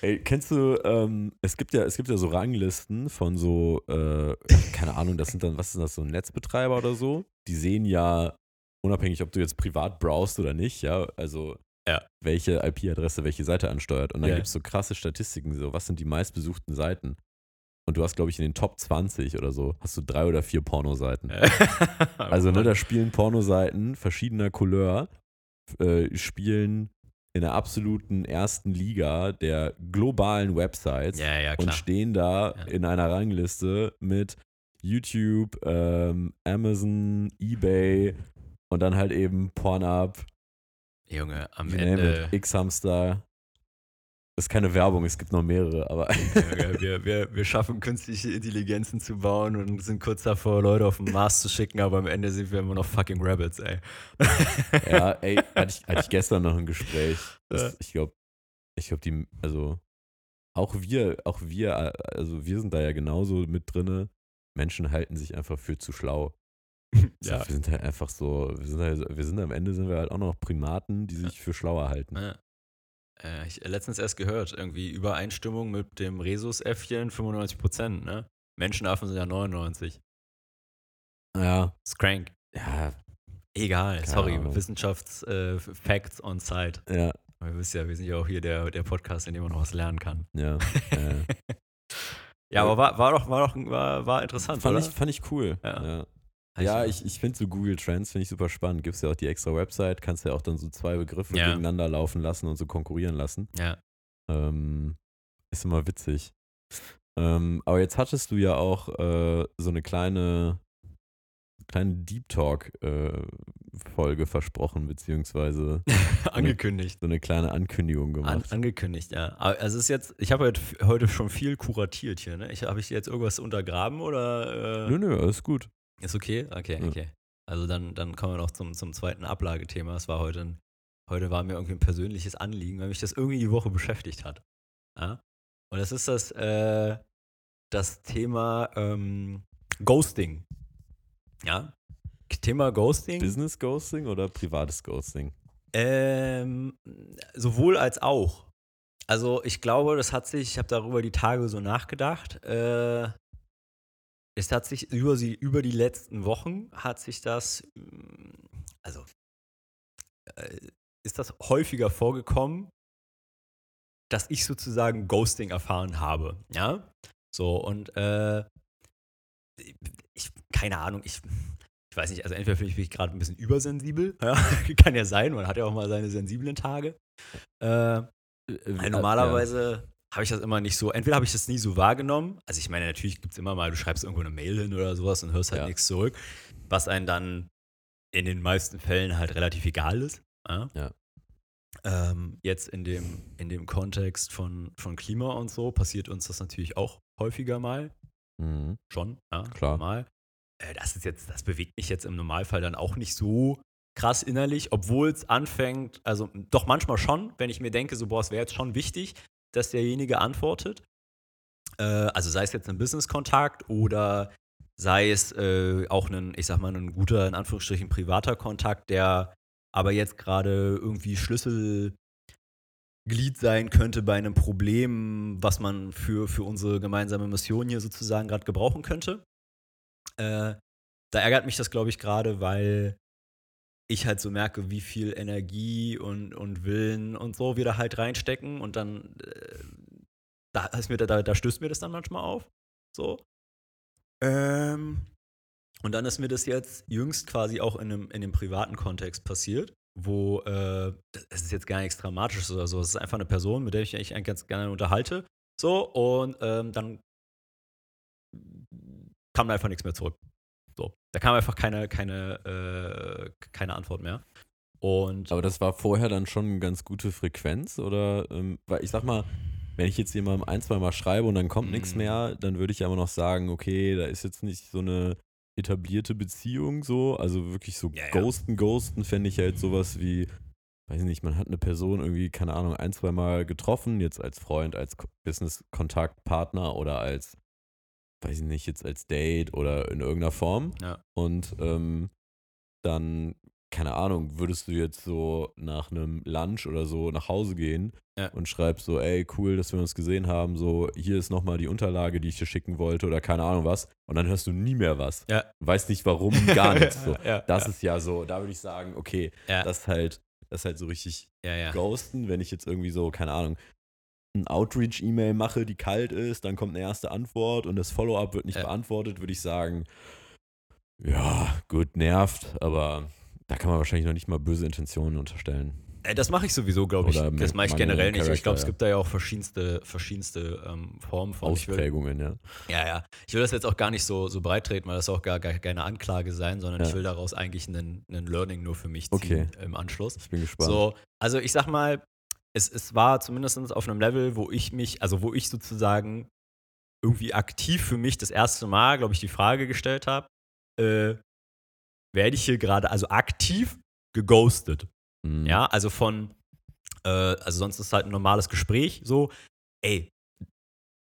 Ey, kennst du, ähm, es gibt ja, es gibt ja so Ranglisten von so, äh, keine Ahnung, das sind dann, was sind das, so Netzbetreiber oder so? Die sehen ja, unabhängig, ob du jetzt privat browst oder nicht, ja, also Ja. welche IP-Adresse welche Seite ansteuert. Und dann Ja. gibt es so krasse Statistiken, so, was sind die meistbesuchten Seiten? Und du hast, glaube ich, in den Top 20 oder so, hast du drei oder vier Pornoseiten. <laughs> Also, ne, da spielen Pornoseiten verschiedener Couleur, äh, spielen in der absoluten ersten Liga der globalen Websites ja, ja, und stehen da Ja. in einer Rangliste mit YouTube, ähm, Amazon, Ebay und dann halt eben Pornhub, Junge, am Ende. it, X-Hamster. Das ist keine Werbung, es gibt noch mehrere, aber Junge, wir, wir, wir schaffen künstliche Intelligenzen zu bauen und sind kurz davor, Leute auf den Mars zu schicken, aber am Ende sind wir immer noch fucking Rabbits, ey. ja, <laughs> ey, hatte ich, hatte ich gestern noch ein Gespräch. Das, Ja. Ich glaube, ich glaube, die, also auch wir, auch wir, also wir sind da ja genauso mit drinne. Menschen halten sich einfach für zu schlau. Ja. Wir sind halt einfach so, wir sind, halt, wir sind am Ende sind wir halt auch noch Primaten, die sich für schlauer halten. Ja. Äh, ich letztens erst gehört, irgendwie Übereinstimmung mit dem Rhesusäffchen 95%, ne? Menschenaffen sind ja 99. Ja, Ist crank. ja, Egal, Keine sorry, Ahnung. Wissenschafts-Facts on site. ja, Wir wissen ja, wir sind ja auch hier der, der Podcast, in dem man noch was lernen kann. ja. ja. Ja, <laughs> aber war, war doch, war doch war, war interessant, fand, oder? ich, fand ich cool. Ja. Ja, ja ich, ich finde so Google Trends finde ich super spannend. Gibt es ja auch die extra Website, kannst ja auch dann so zwei Begriffe Ja. gegeneinander laufen lassen und so konkurrieren lassen. Ja. Ähm, ist immer witzig. Ähm, aber jetzt hattest du ja auch äh, so eine kleine, kleine Deep Talk äh, Folge versprochen, beziehungsweise <laughs> Angekündigt. so eine kleine Ankündigung An, gemacht. angekündigt, ja. Also es ist jetzt, ich habe heute, heute schon viel kuratiert hier, ne? Ich, habe ich jetzt irgendwas untergraben oder äh, nö, nö, alles gut. Ist okay? Okay, Ja. okay. Also dann, dann kommen wir noch zum, zum zweiten Ablagethema. Es war heute ein, heute war mir irgendwie ein persönliches Anliegen, weil mich das irgendwie die Woche beschäftigt hat. Ja? Und das ist das, äh, das Thema ähm, Ghosting. Ja? Thema Ghosting. Business Ghosting oder privates Ghosting? Ähm, sowohl als auch. Also ich glaube, das hat sich, ich habe darüber die Tage so nachgedacht, äh, es hat sich über, sie, über die letzten Wochen hat sich das, mm, also äh, ist das häufiger vorgekommen, dass ich sozusagen Ghosting erfahren habe, ja? So, und äh, ich, keine Ahnung, ich, ich weiß nicht, also entweder bin ich gerade ein bisschen übersensibel, <laughs> ja, kann ja sein, man hat ja auch mal seine sensiblen Tage. Äh, äh, normalerweise. Habe ich das immer nicht so, entweder habe ich das nie so wahrgenommen, also ich meine, natürlich gibt es immer mal, du schreibst irgendwo eine Mail hin oder sowas und hörst halt ja. nichts zurück, was einen dann in den meisten Fällen halt relativ egal ist. Ja. ja. Ähm, jetzt in dem, in dem Kontext von, von Klima und so passiert uns das natürlich auch häufiger mal. Mhm. Schon, ja, klar. Mal. Äh, das ist jetzt, das bewegt mich jetzt im Normalfall dann auch nicht so krass innerlich, obwohl es anfängt, also doch manchmal schon, wenn ich mir denke, so, boah, es wäre jetzt schon wichtig, dass derjenige antwortet. Äh, also sei es jetzt ein Business-Kontakt oder sei es äh, auch ein, ich sag mal, ein guter, in Anführungsstrichen, privater Kontakt, der aber jetzt gerade irgendwie Schlüsselglied sein könnte bei einem Problem, was man für, für unsere gemeinsame Mission hier sozusagen gerade gebrauchen könnte. Äh, da ärgert mich das, glaube ich, gerade, weil ich halt so merke, wie viel Energie und, und Willen und so wir da halt reinstecken und dann äh, da, ist mir, da, da stößt mir das dann manchmal auf. So. Ähm, und dann ist mir das jetzt jüngst quasi auch in einem, in einem privaten Kontext passiert, wo äh, das ist jetzt gar nichts Dramatisches oder so. Es ist einfach eine Person, mit der ich mich eigentlich ganz gerne unterhalte. So, und ähm, dann kam da einfach nichts mehr zurück. Da kam einfach keine, keine, äh, keine Antwort mehr. Und Aber das war vorher dann schon eine ganz gute Frequenz oder, ähm, weil ich sag mal, wenn ich jetzt jemandem ein, zwei Mal schreibe und dann kommt mm. nichts mehr, dann würde ich ja immer noch sagen, okay, da ist jetzt nicht so eine etablierte Beziehung so, also wirklich so ja, ghosten, ja. ghosten fände ich ja jetzt sowas wie, weiß nicht, man hat eine Person irgendwie, keine Ahnung, ein, zwei Mal getroffen, jetzt als Freund, als Business-Kontakt, Partner oder als weiß ich nicht, jetzt als Date oder in irgendeiner Form. Ja. Und ähm, dann, keine Ahnung, würdest du jetzt so nach einem Lunch oder so nach Hause gehen ja. und schreibst so, ey, cool, dass wir uns gesehen haben, so, hier ist nochmal die Unterlage, die ich dir schicken wollte oder keine Ahnung was. Und dann hörst du nie mehr was. Ja. Weißt nicht warum, gar <laughs> nichts. So. ja, das ist ja so, da würde ich sagen, okay, das ist halt, das ist halt so richtig ghosten, wenn ich jetzt irgendwie so, keine Ahnung, ein Outreach-E-Mail mache, die kalt ist, dann kommt eine erste Antwort und das Follow-up wird nicht ja. beantwortet, würde ich sagen, ja, gut, nervt, aber da kann man wahrscheinlich noch nicht mal böse Intentionen unterstellen. Das mache ich sowieso, glaube ich. Oder das mache ich generell nicht. Ich glaube, es gibt da ja auch verschiedenste, verschiedenste ähm, Formen von Ausprägungen, will, ja. Ja, ja. Ich will das jetzt auch gar nicht so, so breit treten, weil das auch gar, gar keine Anklage sein, sondern ja. ich will daraus eigentlich einen, einen Learning nur für mich ziehen okay. im Anschluss. Ich bin gespannt. So, also ich sag mal, es, es war zumindest auf einem Level, wo ich mich, also wo ich sozusagen irgendwie aktiv für mich das erste Mal, glaube ich, die Frage gestellt habe, äh, werde ich hier gerade, also aktiv geghostet. Mhm. Ja, also von, äh, also sonst ist es halt ein normales Gespräch, so, ey,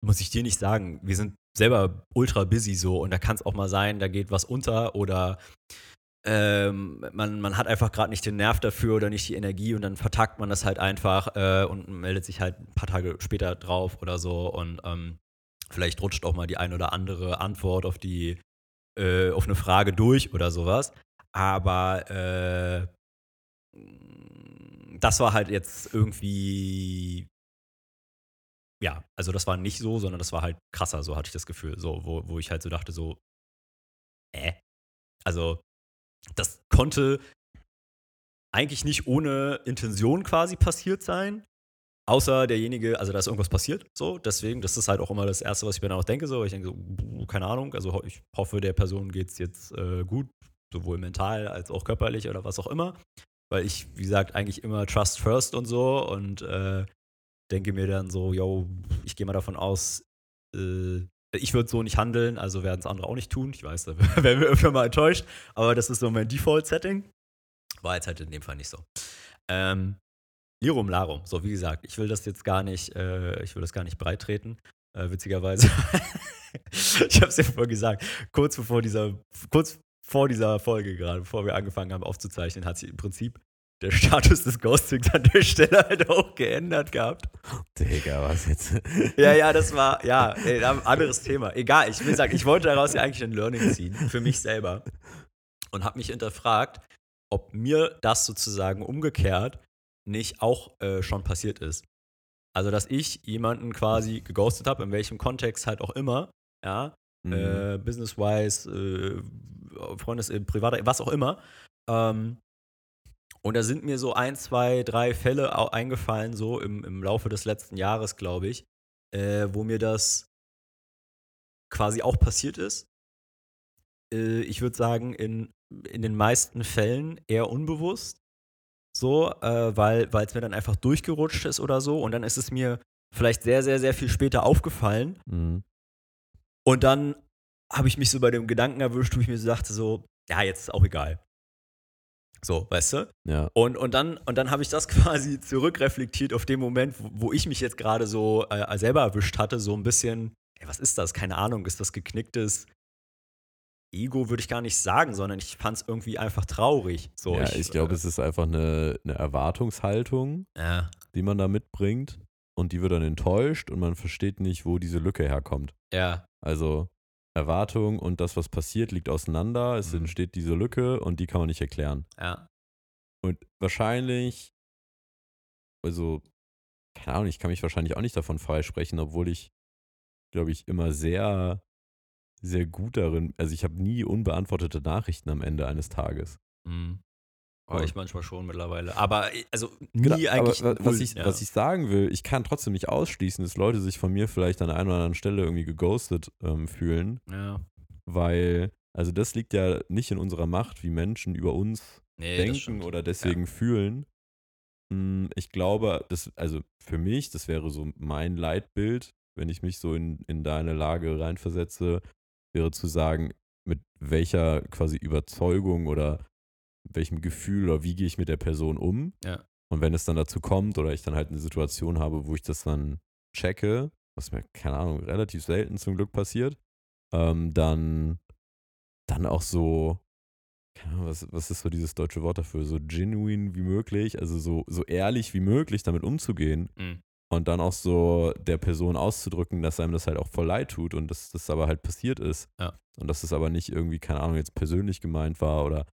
muss ich dir nicht sagen, wir sind selber ultra busy so und da kann es auch mal sein, da geht was unter oder ähm, man, man hat einfach gerade nicht den Nerv dafür oder nicht die Energie und dann vertagt man das halt einfach äh, und meldet sich halt ein paar Tage später drauf oder so und ähm, vielleicht rutscht auch mal die ein oder andere Antwort auf die äh, auf eine Frage durch oder sowas. Aber äh, das war halt jetzt irgendwie ja, also das war nicht so, sondern das war halt krasser, so hatte ich das Gefühl, so, wo, wo ich halt so dachte, so, äh, also das konnte eigentlich nicht ohne Intention quasi passiert sein. Außer derjenige, also da ist irgendwas passiert, so, deswegen, das ist halt auch immer das Erste, was ich mir dann auch denke, so, ich denke so, keine Ahnung, also ich hoffe, der Person geht es jetzt äh, gut, sowohl mental als auch körperlich oder was auch immer, weil ich, wie gesagt, eigentlich immer Trust First und so und äh, denke mir dann so, yo, ich gehe mal davon aus, äh, ich würde so nicht handeln, also werden es andere auch nicht tun. Ich weiß, da <laughs> werden wir öfter mal enttäuscht, aber das ist so mein Default-Setting. War jetzt halt in dem Fall nicht so. Ähm, Lirum Larum, so wie gesagt, ich will das jetzt gar nicht, äh, ich will das gar nicht breitreten, äh, witzigerweise. <laughs> ich habe es ja vorher gesagt, kurz bevor dieser, kurz vor dieser Folge gerade, bevor wir angefangen haben aufzuzeichnen, hat sich im Prinzip der Status des Ghostings an der Stelle halt auch geändert gehabt. Digga, was jetzt? Ja, ja, das war, ja, ey, ein anderes Thema. Egal, ich will sagen, ich wollte daraus ja eigentlich ein Learning ziehen, für mich selber. Und habe mich hinterfragt, ob mir das sozusagen umgekehrt nicht auch äh, schon passiert ist. Also, dass ich jemanden quasi geghostet habe, in welchem Kontext halt auch immer, ja, Mhm. äh, business-wise, äh, Freundes, äh, privater, was auch immer. Ähm, und da sind mir so ein, zwei, drei Fälle eingefallen, so im, im Laufe des letzten Jahres, glaube ich, äh, wo mir das quasi auch passiert ist. Äh, ich würde sagen, in, in den meisten Fällen eher unbewusst. So, äh, weil es mir dann einfach durchgerutscht ist oder so. Und dann ist es mir vielleicht sehr, sehr, sehr viel später aufgefallen. Mhm. Und dann habe ich mich so bei dem Gedanken erwischt, wo ich mir so dachte, so, ja, jetzt ist auch egal. So, weißt du? Ja. Und, und dann, und dann habe ich das <laughs> quasi zurückreflektiert auf den Moment, wo, wo ich mich jetzt gerade so äh, selber erwischt hatte, so ein bisschen, ey, was ist das? Keine Ahnung, ist das geknicktes Ego, würde ich gar nicht sagen, sondern ich fand es irgendwie einfach traurig. So, ja, ich glaube, äh, es ist einfach eine, eine Erwartungshaltung, ja, die man da mitbringt und die wird dann enttäuscht und man versteht nicht, wo diese Lücke herkommt. ja, Also Erwartung und das, was passiert, liegt auseinander. Es Mhm. entsteht diese Lücke und die kann man nicht erklären. ja, Und wahrscheinlich, also, keine Ahnung, ich kann mich wahrscheinlich auch nicht davon freisprechen, obwohl ich, glaube ich, immer sehr, sehr gut darin, also ich habe nie unbeantwortete Nachrichten am Ende eines Tages. mhm. Aber Voll. ich manchmal schon mittlerweile. Aber äh, also nie Genau, eigentlich. was, ich, ja. was ich sagen will, ich kann trotzdem nicht ausschließen, dass Leute sich von mir vielleicht an einer oder anderen Stelle irgendwie geghostet ähm, fühlen, Ja, weil, also das liegt ja nicht in unserer Macht, wie Menschen über uns nee, denken oder deswegen fühlen. Hm, Ich glaube, das, also für mich, das wäre so mein Leitbild, wenn ich mich so in, in deine Lage reinversetze, wäre zu sagen, mit welcher quasi Überzeugung oder welchem Gefühl oder wie gehe ich mit der Person um. Ja. Und wenn es dann dazu kommt oder ich dann halt eine Situation habe, wo ich das dann checke, was mir, keine Ahnung, relativ selten zum Glück passiert, ähm, dann, dann auch so, keine Ahnung, was, was ist so dieses deutsche Wort dafür, so genuine wie möglich, also so, so ehrlich wie möglich damit umzugehen Mhm. und dann auch so der Person auszudrücken, dass einem das halt auch voll leid tut und dass das aber halt passiert ist. Ja. Und dass das aber nicht irgendwie, keine Ahnung, jetzt persönlich gemeint war oder,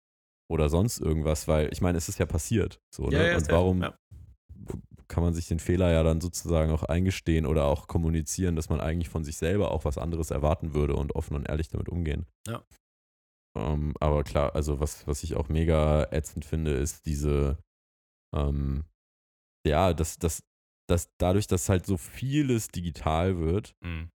oder sonst irgendwas, weil ich meine, es ist ja passiert. So, ne? Ja, ja, und warum ja. kann man sich den Fehler ja dann sozusagen auch eingestehen oder auch kommunizieren, dass man eigentlich von sich selber auch was anderes erwarten würde und offen und ehrlich damit umgehen. Ja. Ähm, aber klar, also was, was ich auch mega ätzend finde, ist diese, ähm, ja, dass, dass, dass dadurch, dass halt so vieles digital wird Mhm.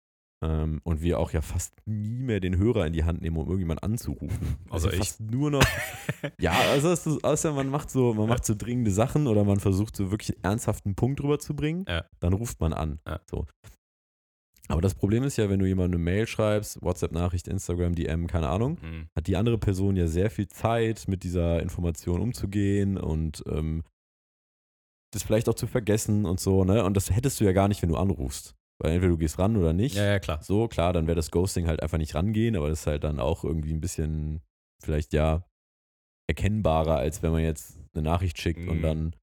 Ähm, und wir auch ja fast nie mehr den Hörer in die Hand nehmen, um irgendjemand anzurufen. <laughs> Also ja ich. fast nur noch <laughs> ja, also es ist, außer man macht so, man macht so dringende Sachen oder man versucht so wirklich einen ernsthaften Punkt rüberzubringen, Ja. dann ruft man an. Ja. So. Aber das Problem ist ja, wenn du jemandem eine Mail schreibst, WhatsApp-Nachricht, Instagram, DM, keine Ahnung, Mhm. hat die andere Person ja sehr viel Zeit, mit dieser Information umzugehen und ähm, das vielleicht auch zu vergessen und so, ne? Und das hättest du ja gar nicht, wenn du anrufst. Weil entweder du gehst ran oder nicht. Ja, ja, klar. So, klar, dann wäre das Ghosting halt einfach nicht rangehen, aber das ist halt dann auch irgendwie ein bisschen, vielleicht ja, erkennbarer, als wenn man jetzt eine Nachricht schickt und Mhm. dann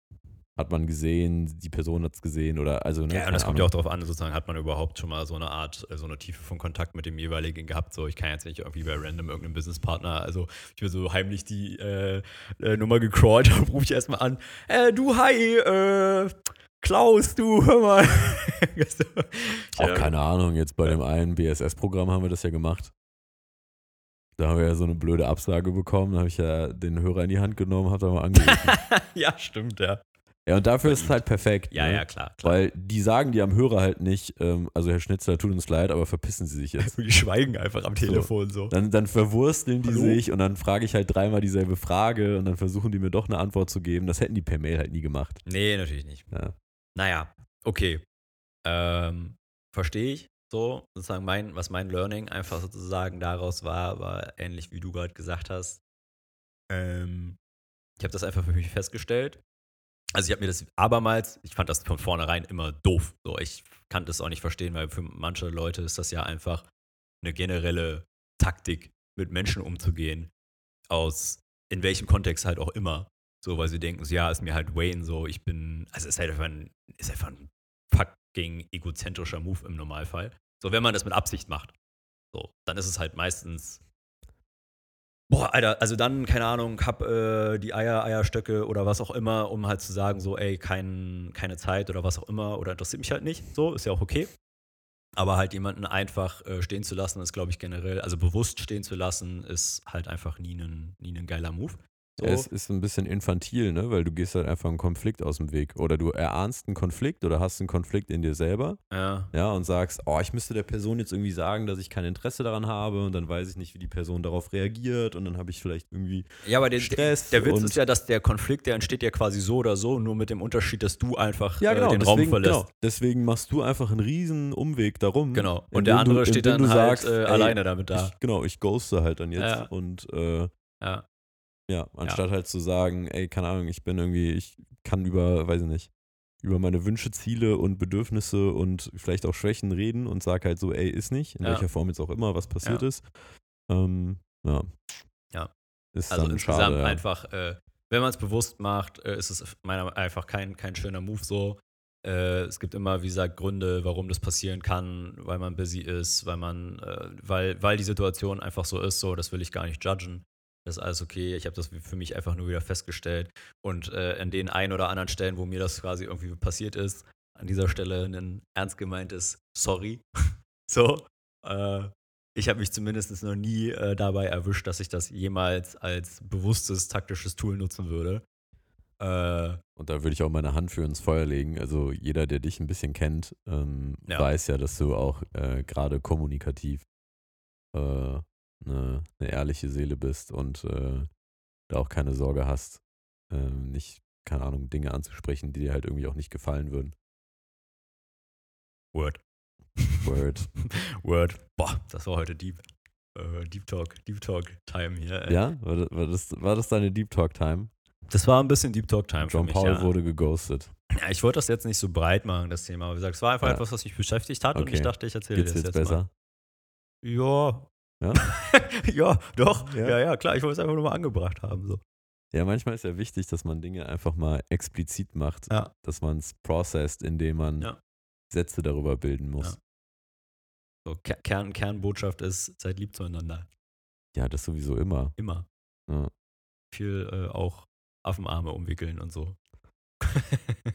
hat man gesehen, die Person hat es gesehen oder also, ne? Ja, und keine es kommt ja auch Ahnung. darauf an, sozusagen, hat man überhaupt schon mal so eine Art, äh, so eine Tiefe von Kontakt mit dem jeweiligen gehabt. So, ich kann jetzt nicht irgendwie bei random irgendeinem Businesspartner, also ich will so heimlich die äh, äh, Nummer gecrawlt, <laughs> dann rufe ich erstmal an, äh, du, hi, äh, Klaus, du, hör mal. <laughs> So, Auch ja, keine Ahnung, jetzt bei dem einen BSS-Programm haben wir das ja gemacht. Da haben wir ja so eine blöde Absage bekommen, da habe ich ja den Hörer in die Hand genommen, habe da mal angerufen. <laughs> ja, stimmt, ja. ja, und dafür ist es halt perfekt. Ja, ne? ja, klar, klar. Weil die sagen dir am Hörer halt nicht, ähm, also Herr Schnitzler, tut uns leid, aber verpissen Sie sich jetzt. <laughs> Die schweigen einfach am Telefon so. Dann, dann verwursteln die Hallo? sich und dann frage ich halt dreimal dieselbe Frage und dann versuchen die mir doch eine Antwort zu geben. Das hätten die per Mail halt nie gemacht. Nee, natürlich nicht. Ja. Naja, okay. Ähm, Verstehe ich. So, sozusagen mein, was mein Learning einfach sozusagen daraus war, war ähnlich wie du gerade gesagt hast. Ähm, ich habe das einfach für mich festgestellt. Also ich habe mir das abermals, ich fand das von vornherein immer doof. So, ich kann das auch nicht verstehen, weil für manche Leute ist das ja einfach eine generelle Taktik, mit Menschen umzugehen. Aus in welchem Kontext halt auch immer. So, weil sie denken, so, ja, ist mir halt Wayne so, ich bin, also ist halt einfach ein, ist einfach ein fucking egozentrischer Move im Normalfall. So, wenn man das mit Absicht macht. So, dann ist es halt meistens, boah, Alter, also dann, keine Ahnung, hab äh, die Eier, Eierstöcke oder was auch immer, um halt zu sagen, so, ey, kein, keine Zeit oder was auch immer oder interessiert mich halt nicht. So, ist ja auch okay. Aber halt jemanden einfach äh, stehen zu lassen, ist, glaube ich, generell, also bewusst stehen zu lassen, ist halt einfach nie ein, nie ein geiler Move. So. Ja, es ist ein bisschen infantil, ne? Weil du gehst halt einfach einen Konflikt aus dem Weg. Oder du erahnst einen Konflikt oder hast einen Konflikt in dir selber. ja. Ja, und sagst, oh, ich müsste der Person jetzt irgendwie sagen, dass ich kein Interesse daran habe und dann weiß ich nicht, wie die Person darauf reagiert und dann habe ich vielleicht irgendwie Ja, aber der, Stress der Witz und- ist ja, dass der Konflikt, der entsteht ja quasi so oder so, nur mit dem Unterschied, dass du einfach ja, genau, äh, den deswegen, Raum verlässt. Genau, deswegen machst du einfach einen riesen Umweg darum. Genau. Und der andere du, steht dann halt sagst, äh, alleine damit da. Ich, genau, ich ghoste halt dann jetzt Ja. und äh, Ja. Ja, anstatt halt zu sagen, ey, keine Ahnung, ich bin irgendwie, ich kann über, weiß ich nicht, über meine Wünsche, Ziele und Bedürfnisse und vielleicht auch Schwächen reden und sag halt so, ey, ist nicht, in Ja. welcher Form jetzt auch immer, was passiert Ja. ist. Ähm, ja. Ja. Ist Also dann insgesamt schade, ja. einfach, äh, wenn man es bewusst macht, äh, ist es meiner Meinung nach einfach kein, kein schöner Move so. Äh, es gibt immer, wie gesagt, Gründe, warum das passieren kann, weil man busy ist, weil man, äh, weil, weil die Situation einfach so ist, so, das will ich gar nicht judgen. Das ist alles okay. Ich habe das für mich einfach nur wieder festgestellt. Und äh, an den ein oder anderen Stellen, wo mir das quasi irgendwie passiert ist, an dieser Stelle ein ernst gemeintes Sorry. <laughs> so. Äh, ich habe mich zumindest noch nie äh, dabei erwischt, dass ich das jemals als bewusstes taktisches Tool nutzen würde. Äh, Und da würde ich auch meine Hand für ins Feuer legen. Also jeder, der dich ein bisschen kennt, ähm, Ja. weiß ja, dass du auch äh, gerade kommunikativ eine ne ehrliche Seele bist und äh, da auch keine Sorge hast, äh, nicht, keine Ahnung, Dinge anzusprechen, die dir halt irgendwie auch nicht gefallen würden. Word. Word. <laughs> Word. Boah, das war heute Deep. Äh, Deep Talk, Deep Talk Time hier. ey. ja? War das, war, das, deine Deep Talk Time? Das war ein bisschen Deep Talk Time für John mich. Paul ja. wurde geghostet. ja, ich wollte das jetzt nicht so breit machen, das Thema. Aber wie gesagt, es war einfach Ja. etwas, was mich beschäftigt hat und Okay. ich dachte, ich erzähle Geht's das jetzt jetzt besser? mal. Ja. Ja? <laughs> ja, doch. Ja? Ja? ja, klar. Ich wollte es einfach nur mal angebracht haben. So. Ja, manchmal ist ja wichtig, dass man Dinge einfach mal explizit macht, Ja. dass man es processed, indem man Ja. Sätze darüber bilden muss. So, Ker- Kern, Kernbotschaft ist, seid lieb zueinander. Ja, das sowieso immer. Immer. Viel äh, auch Affenarme umwickeln und so.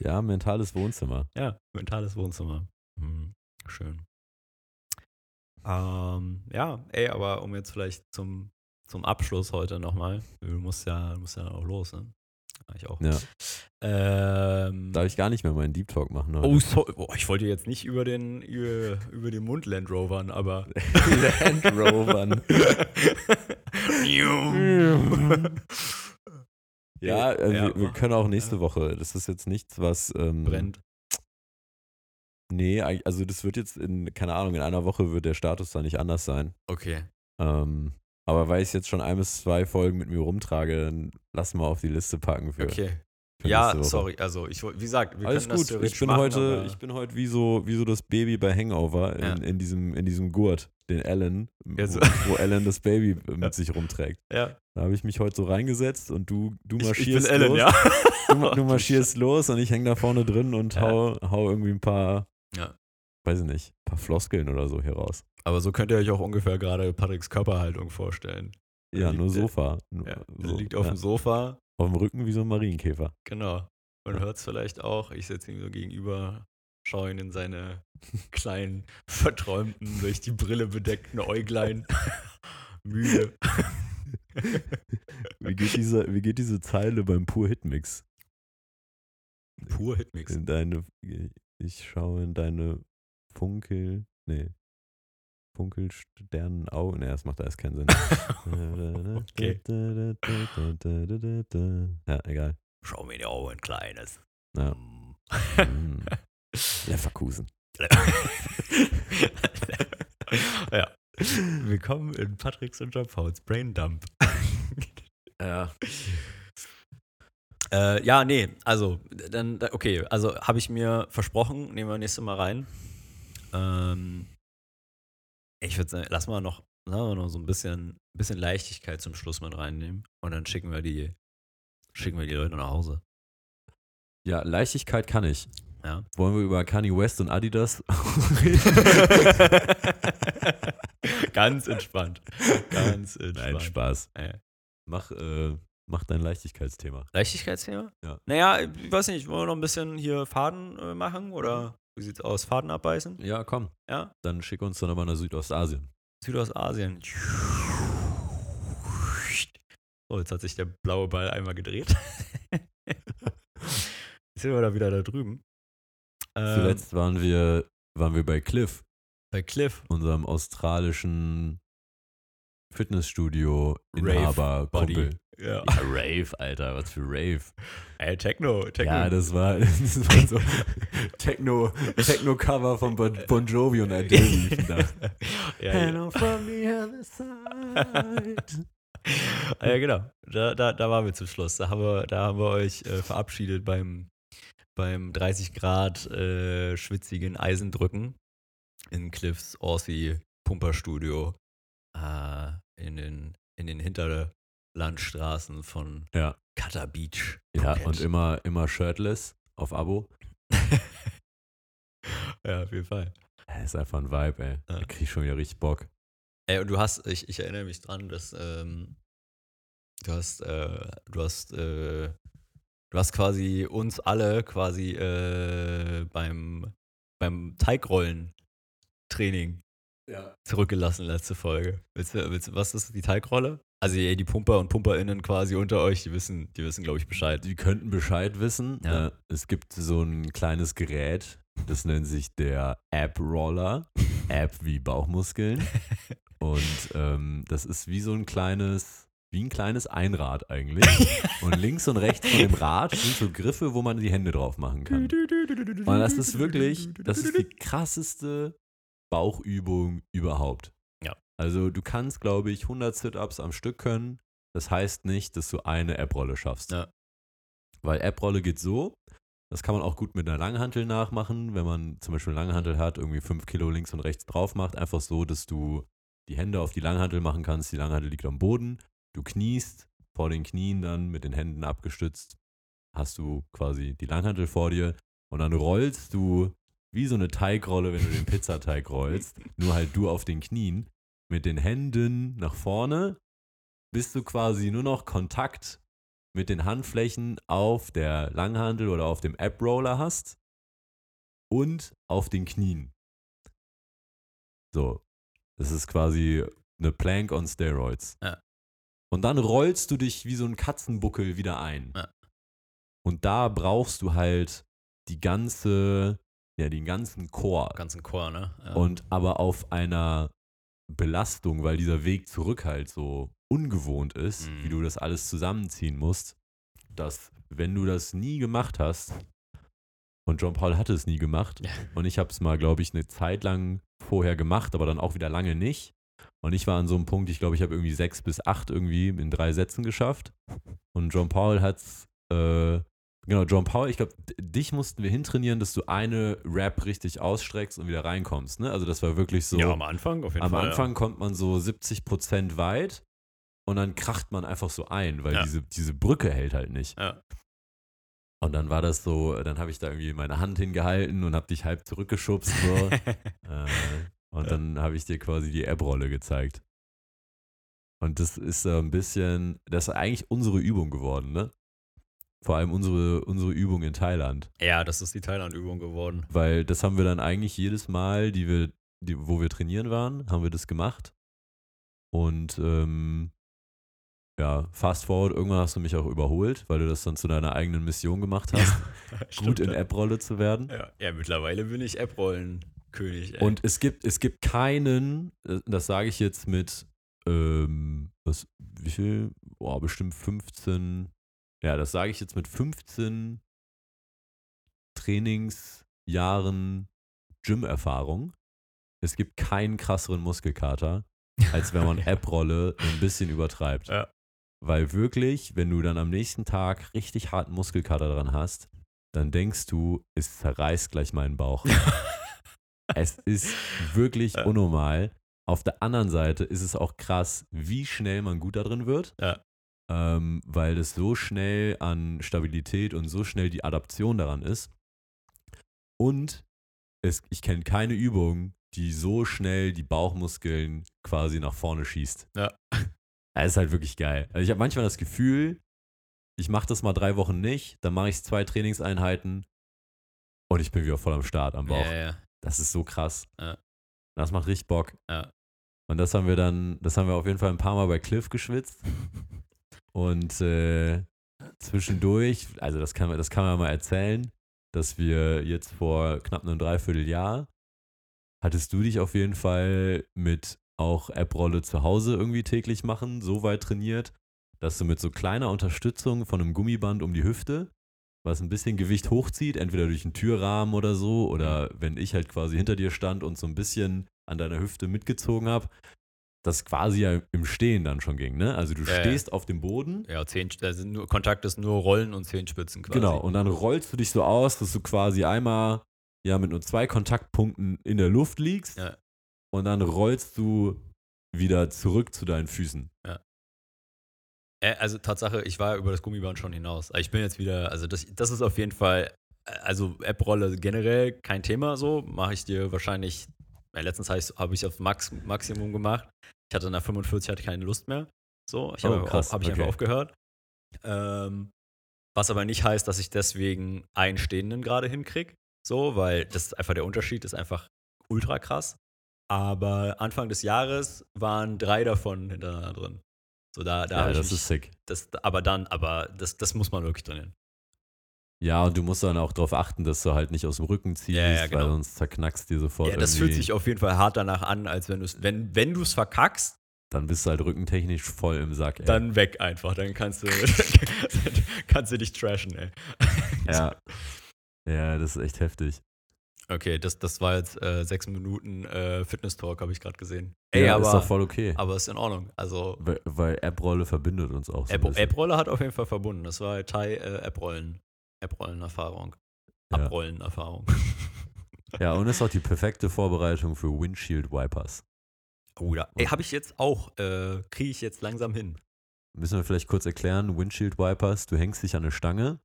Ja, mentales Wohnzimmer. <laughs> Ja, mentales Wohnzimmer. Mhm. Schön. Ähm, ja, ey, aber um jetzt vielleicht zum, zum Abschluss heute nochmal. Du musst ja, du musst ja auch los, ne? Ich auch. Ja. Ähm, Darf ich gar nicht mehr meinen Deep Talk machen heute. oh, so, boah, ich wollte jetzt nicht über den, über, über den Mund Land Rovern, aber. <laughs> Land Rovern. <laughs> Ja, äh, Ja, wir, können auch nächste. Woche. Das ist jetzt nichts, was. Ähm, Brennt. Nee, also das wird jetzt in, keine Ahnung, in einer Woche wird der Status da nicht anders sein. Okay. Ähm, aber weil ich jetzt schon ein bis zwei Folgen mit mir rumtrage, dann lass mal auf die Liste packen für. Okay. für Ja, sorry. Also, ich, wie gesagt, wir Alles gut. Ich bin machen, heute, ich bin heute wie so, wie so das Baby bei Hangover in, Ja. in diesem, in diesem Gurt, den Ellen, Jetzt- wo, wo Ellen das Baby <laughs> mit sich rumträgt. ja. Da habe ich mich heute so reingesetzt und du, du Ich, ich marschierst bin Ellen, los. ja. Du, du <laughs> marschierst los und ich hänge da vorne drin und Ja. hau, hau irgendwie ein paar, Ja. weiß ich nicht, ein paar Floskeln oder so hier raus. Aber so könnt ihr euch auch ungefähr gerade Patricks Körperhaltung vorstellen. Ja, liegt nur der- Sofa. Nur, Ja, er so, liegt auf ja. dem Sofa, auf dem Rücken wie so ein Marienkäfer. genau. Man Ja. hört es vielleicht auch. Ich sitze ihm so gegenüber, schaue ihn in seine <laughs> kleinen, verträumten, durch die Brille bedeckten Äuglein. <laughs> Müde. Wie geht diese, wie geht diese Zeile beim Pur Hitmix? Pur Hitmix. In deine, ich schaue in deine Funkel, nee, Funkelsternen Augen. Nee, das macht alles keinen Sinn. <laughs> Okay. <laughs> Ja, egal. Schau mir die Augen, Kleines. Ja. Mm. <laughs> Leverkusen. ja. Willkommen in Patricks und Pauls Brain Dump. Ja. Äh, ja, nee, also, dann, da- okay, also habe ich mir versprochen, nehmen wir nächstes Mal rein. Ähm, ich würde sagen, lass mal noch, sagen wir noch so ein bisschen, bisschen Leichtigkeit zum Schluss mit reinnehmen und dann schicken wir die, schicken wir die Leute nach Hause. Ja, Leichtigkeit kann ich. Ja. Wollen wir über Kanye West und Adidas <laughs> Ganz entspannt. Ganz entspannt. Nein, Spaß. Mach, äh, mach dein Leichtigkeitsthema. Leichtigkeitsthema? Ja. Naja, ich weiß nicht, wollen wir noch ein bisschen hier Faden äh, machen oder? Wie sieht's aus? Faden abbeißen? Ja, komm. Ja? Dann schick uns doch nochmal nach Südostasien. Südostasien. So, jetzt hat sich der blaue Ball einmal gedreht. Jetzt <laughs> sind wir da wieder da drüben. Ähm, Zuletzt waren wir, waren wir bei Cliff, bei Cliff. unserem australischen Fitnessstudio Ja. Ja, Rave, Alter, was für Rave. Ey, Techno, Techno. Ja, das war, <laughs> das war so <laughs> Techno, Techno-Cover von Bon, bon Jovi und Adele liefen da. ja, ja. from the other side. Ah, ja, genau. Da, da, da waren wir zum Schluss. Da haben wir, da haben wir euch äh, verabschiedet beim, beim 30 Grad äh, schwitzigen Eisendrücken in Cliffs Aussie Pumperstudio äh, in, den, in den Hinterlandstraßen von Ja, Cutter Beach. ja Phuket. und immer, immer shirtless auf Abo. <laughs> ja, auf jeden Fall. Ja, ist einfach ein Vibe, ey. Ja. Da krieg ich schon wieder richtig Bock. Ey, und du hast, ich, ich erinnere mich dran, dass ähm, du hast, äh, du hast, äh, du hast quasi uns alle quasi äh, beim, beim Teigrollen-Training Ja. zurückgelassen, letzte Folge. Willst du, willst, was ist die Teigrolle? Also ey, die Pumper und PumperInnen quasi unter euch, die wissen, die wissen, glaube ich, Bescheid. Die könnten Bescheid wissen. Ja. Äh, es gibt so ein kleines Gerät, das nennt sich der App-Roller. <laughs> App wie Bauchmuskeln. Und ähm, das ist wie so ein kleines, wie ein kleines Einrad eigentlich. <laughs> Und links und rechts von dem Rad sind so Griffe, wo man die Hände drauf machen kann. Und das ist wirklich, das ist die krasseste Bauchübung überhaupt. Ja. Also du kannst, glaube ich, 100 Sit-Ups am Stück können. Das heißt nicht, dass du eine App-Rolle schaffst. Ja. Weil App-Rolle geht so, das kann man auch gut mit einer Langhantel nachmachen, wenn man zum Beispiel eine Langhantel hat, irgendwie 5 Kilo links und rechts drauf macht. Einfach so, dass du die Hände auf die Langhantel machen kannst. Die Langhantel liegt am Boden. Du kniest vor den Knien dann mit den Händen abgestützt. Hast du quasi die Langhantel vor dir und dann rollst du wie so eine Teigrolle, wenn du den Pizzateig rollst. Nur halt du auf den Knien mit den Händen nach vorne, bis du quasi nur noch Kontakt mit den Handflächen auf der Langhantel oder auf dem App-Roller hast und auf den Knien. So, das ist quasi eine Plank on Steroids. Ja. Und dann rollst du dich wie so ein Katzenbuckel wieder ein. Ja. Und da brauchst du halt die ganze, ja, den ganzen Chor. Ganzen Chor, ne? Ja. Und aber auf einer Belastung, weil dieser Weg zurück halt so ungewohnt ist, Mhm. wie du das alles zusammenziehen musst, dass wenn du das nie gemacht hast, und John Paul hatte es nie gemacht, Ja. und ich habe es mal, glaube ich, eine Zeit lang vorher gemacht, aber dann auch wieder lange nicht. Und ich war an so einem Punkt, ich glaube, ich habe irgendwie sechs bis acht irgendwie in drei Sätzen geschafft. Und John Paul hat's, äh, genau, John Paul, ich glaube, dich mussten wir hintrainieren, dass du eine Rap richtig ausstreckst und wieder reinkommst. Ne? Also das war wirklich so. ja, am Anfang auf jeden am Fall. Anfang kommt man so 70% weit und dann kracht man einfach so ein, weil Ja. diese, diese Brücke hält halt nicht. Ja. Und dann war das so, dann habe ich da irgendwie meine Hand hingehalten und habe dich halb zurückgeschubst. So. <laughs> äh, und Ja. dann habe ich dir quasi die App-Rolle gezeigt. Und das ist so ein bisschen, das ist eigentlich unsere Übung geworden, ne? Vor allem unsere, unsere Übung in Thailand. ja, das ist die Thailand-Übung geworden. Weil das haben wir dann eigentlich jedes Mal, die wir, die, wo wir trainieren waren, haben wir das gemacht. Und ähm, ja, fast forward, irgendwann hast du mich auch überholt, weil du das dann zu deiner eigenen Mission gemacht hast, <laughs> gut in ja. App-Rolle zu werden. Ja, ja, mittlerweile bin ich App-Rollen-König. Und es gibt, es gibt keinen, äh, das sage ich jetzt mit, ähm, was, wie viel? Boah, bestimmt 15, ja, das sage ich jetzt mit 15 Trainingsjahren Gym-Erfahrung. Es gibt keinen krasseren Muskelkater, als wenn man <laughs> App-Rolle ein bisschen übertreibt. Ja. Weil wirklich, wenn du dann am nächsten Tag richtig harten Muskelkater dran hast, dann denkst du, es zerreißt gleich meinen Bauch. <laughs> es ist wirklich Ja. unnormal. Auf der anderen Seite ist es auch krass, wie schnell man gut da drin wird. Ja. Ähm, weil es so schnell an Stabilität und so schnell die Adaption daran ist. Und es, ich kenne keine Übung, die so schnell die Bauchmuskeln quasi nach vorne schießt. Ja. <laughs> Es ist halt wirklich geil. Also ich habe manchmal das Gefühl, ich mache das mal drei Wochen nicht, dann mache ich zwei Trainingseinheiten und ich bin wieder voll am Start am Bauch. Ja, ja. Das ist so krass. Ja. Das macht richtig Bock. Ja. Und das haben wir dann, das haben wir auf jeden Fall ein paar Mal bei Cliff geschwitzt. <laughs> Und äh, zwischendurch, also das kann, man- das kann man mal erzählen, dass wir jetzt vor knapp einem Dreivierteljahr, hattest du dich auf jeden Fall mit auch App-Rolle zu Hause irgendwie täglich machen, so weit trainiert, dass du mit so kleiner Unterstützung von einem Gummiband um die Hüfte, was ein bisschen Gewicht hochzieht, entweder durch einen Türrahmen oder so, oder wenn ich halt quasi hinter dir stand und so ein bisschen an deiner Hüfte mitgezogen habe, das quasi ja im Stehen dann schon ging, ne? Also du Ja, ja. stehst auf dem Boden Ja, zehn, also nur, Kontakt ist nur Rollen und Zehenspitzen quasi. Genau, und dann rollst du dich so aus, dass du quasi einmal ja mit nur zwei Kontaktpunkten in der Luft liegst Ja. und dann rollst du wieder zurück zu deinen Füßen. Äh, also Tatsache, ich war über das Gummiband schon hinaus. Ich bin jetzt wieder, also das, das ist auf jeden Fall, äh, also App-Rolle generell kein Thema so. Mache ich dir wahrscheinlich, ja, letztens habe ich ich auf Max, Maximum gemacht. Ich hatte nach 45 hatte ich keine Lust mehr. So, ich habe Oh, auf- hab ich okay. einfach aufgehört. Ähm, was aber nicht heißt, dass ich deswegen einen Stehenden gerade hinkriege. So, weil das ist einfach der Unterschied, ist einfach ultra krass. Aber Anfang des Jahres waren drei davon hintereinander drin. So, da, da ja, das mich, ist sick. das, aber dann, aber das, das muss man wirklich trainieren. Ja, und du musst dann auch darauf achten, dass du halt nicht aus dem Rücken ziehst, Ja, ja, genau. weil sonst zerknackst dir sofort Ja, das irgendwie, fühlt sich auf jeden Fall hart danach an, als wenn du es, wenn, wenn du es verkackst, dann bist du halt rückentechnisch voll im Sack, ey. dann weg einfach. Dann kannst du, <laughs> kannst du dich trashen, ey. <laughs> ja. ja, das ist echt heftig. Okay, das, das war jetzt äh, sechs Minuten äh, Fitness-Talk, habe ich gerade gesehen. Ey, ja, aber, ist doch voll okay. aber ist in Ordnung. Also, weil, weil App-Rolle verbindet uns auch so. App-Rolle hat auf jeden Fall verbunden. Das war Thai Ja. Abrollen-Erfahrung. <laughs> Ja, und ist auch die perfekte Vorbereitung für Windshield-Wipers. Oh ja. Ey, habe ich jetzt auch, äh, kriege ich jetzt langsam hin. Müssen wir vielleicht kurz erklären, Windshield Wipers, du hängst dich an eine Stange,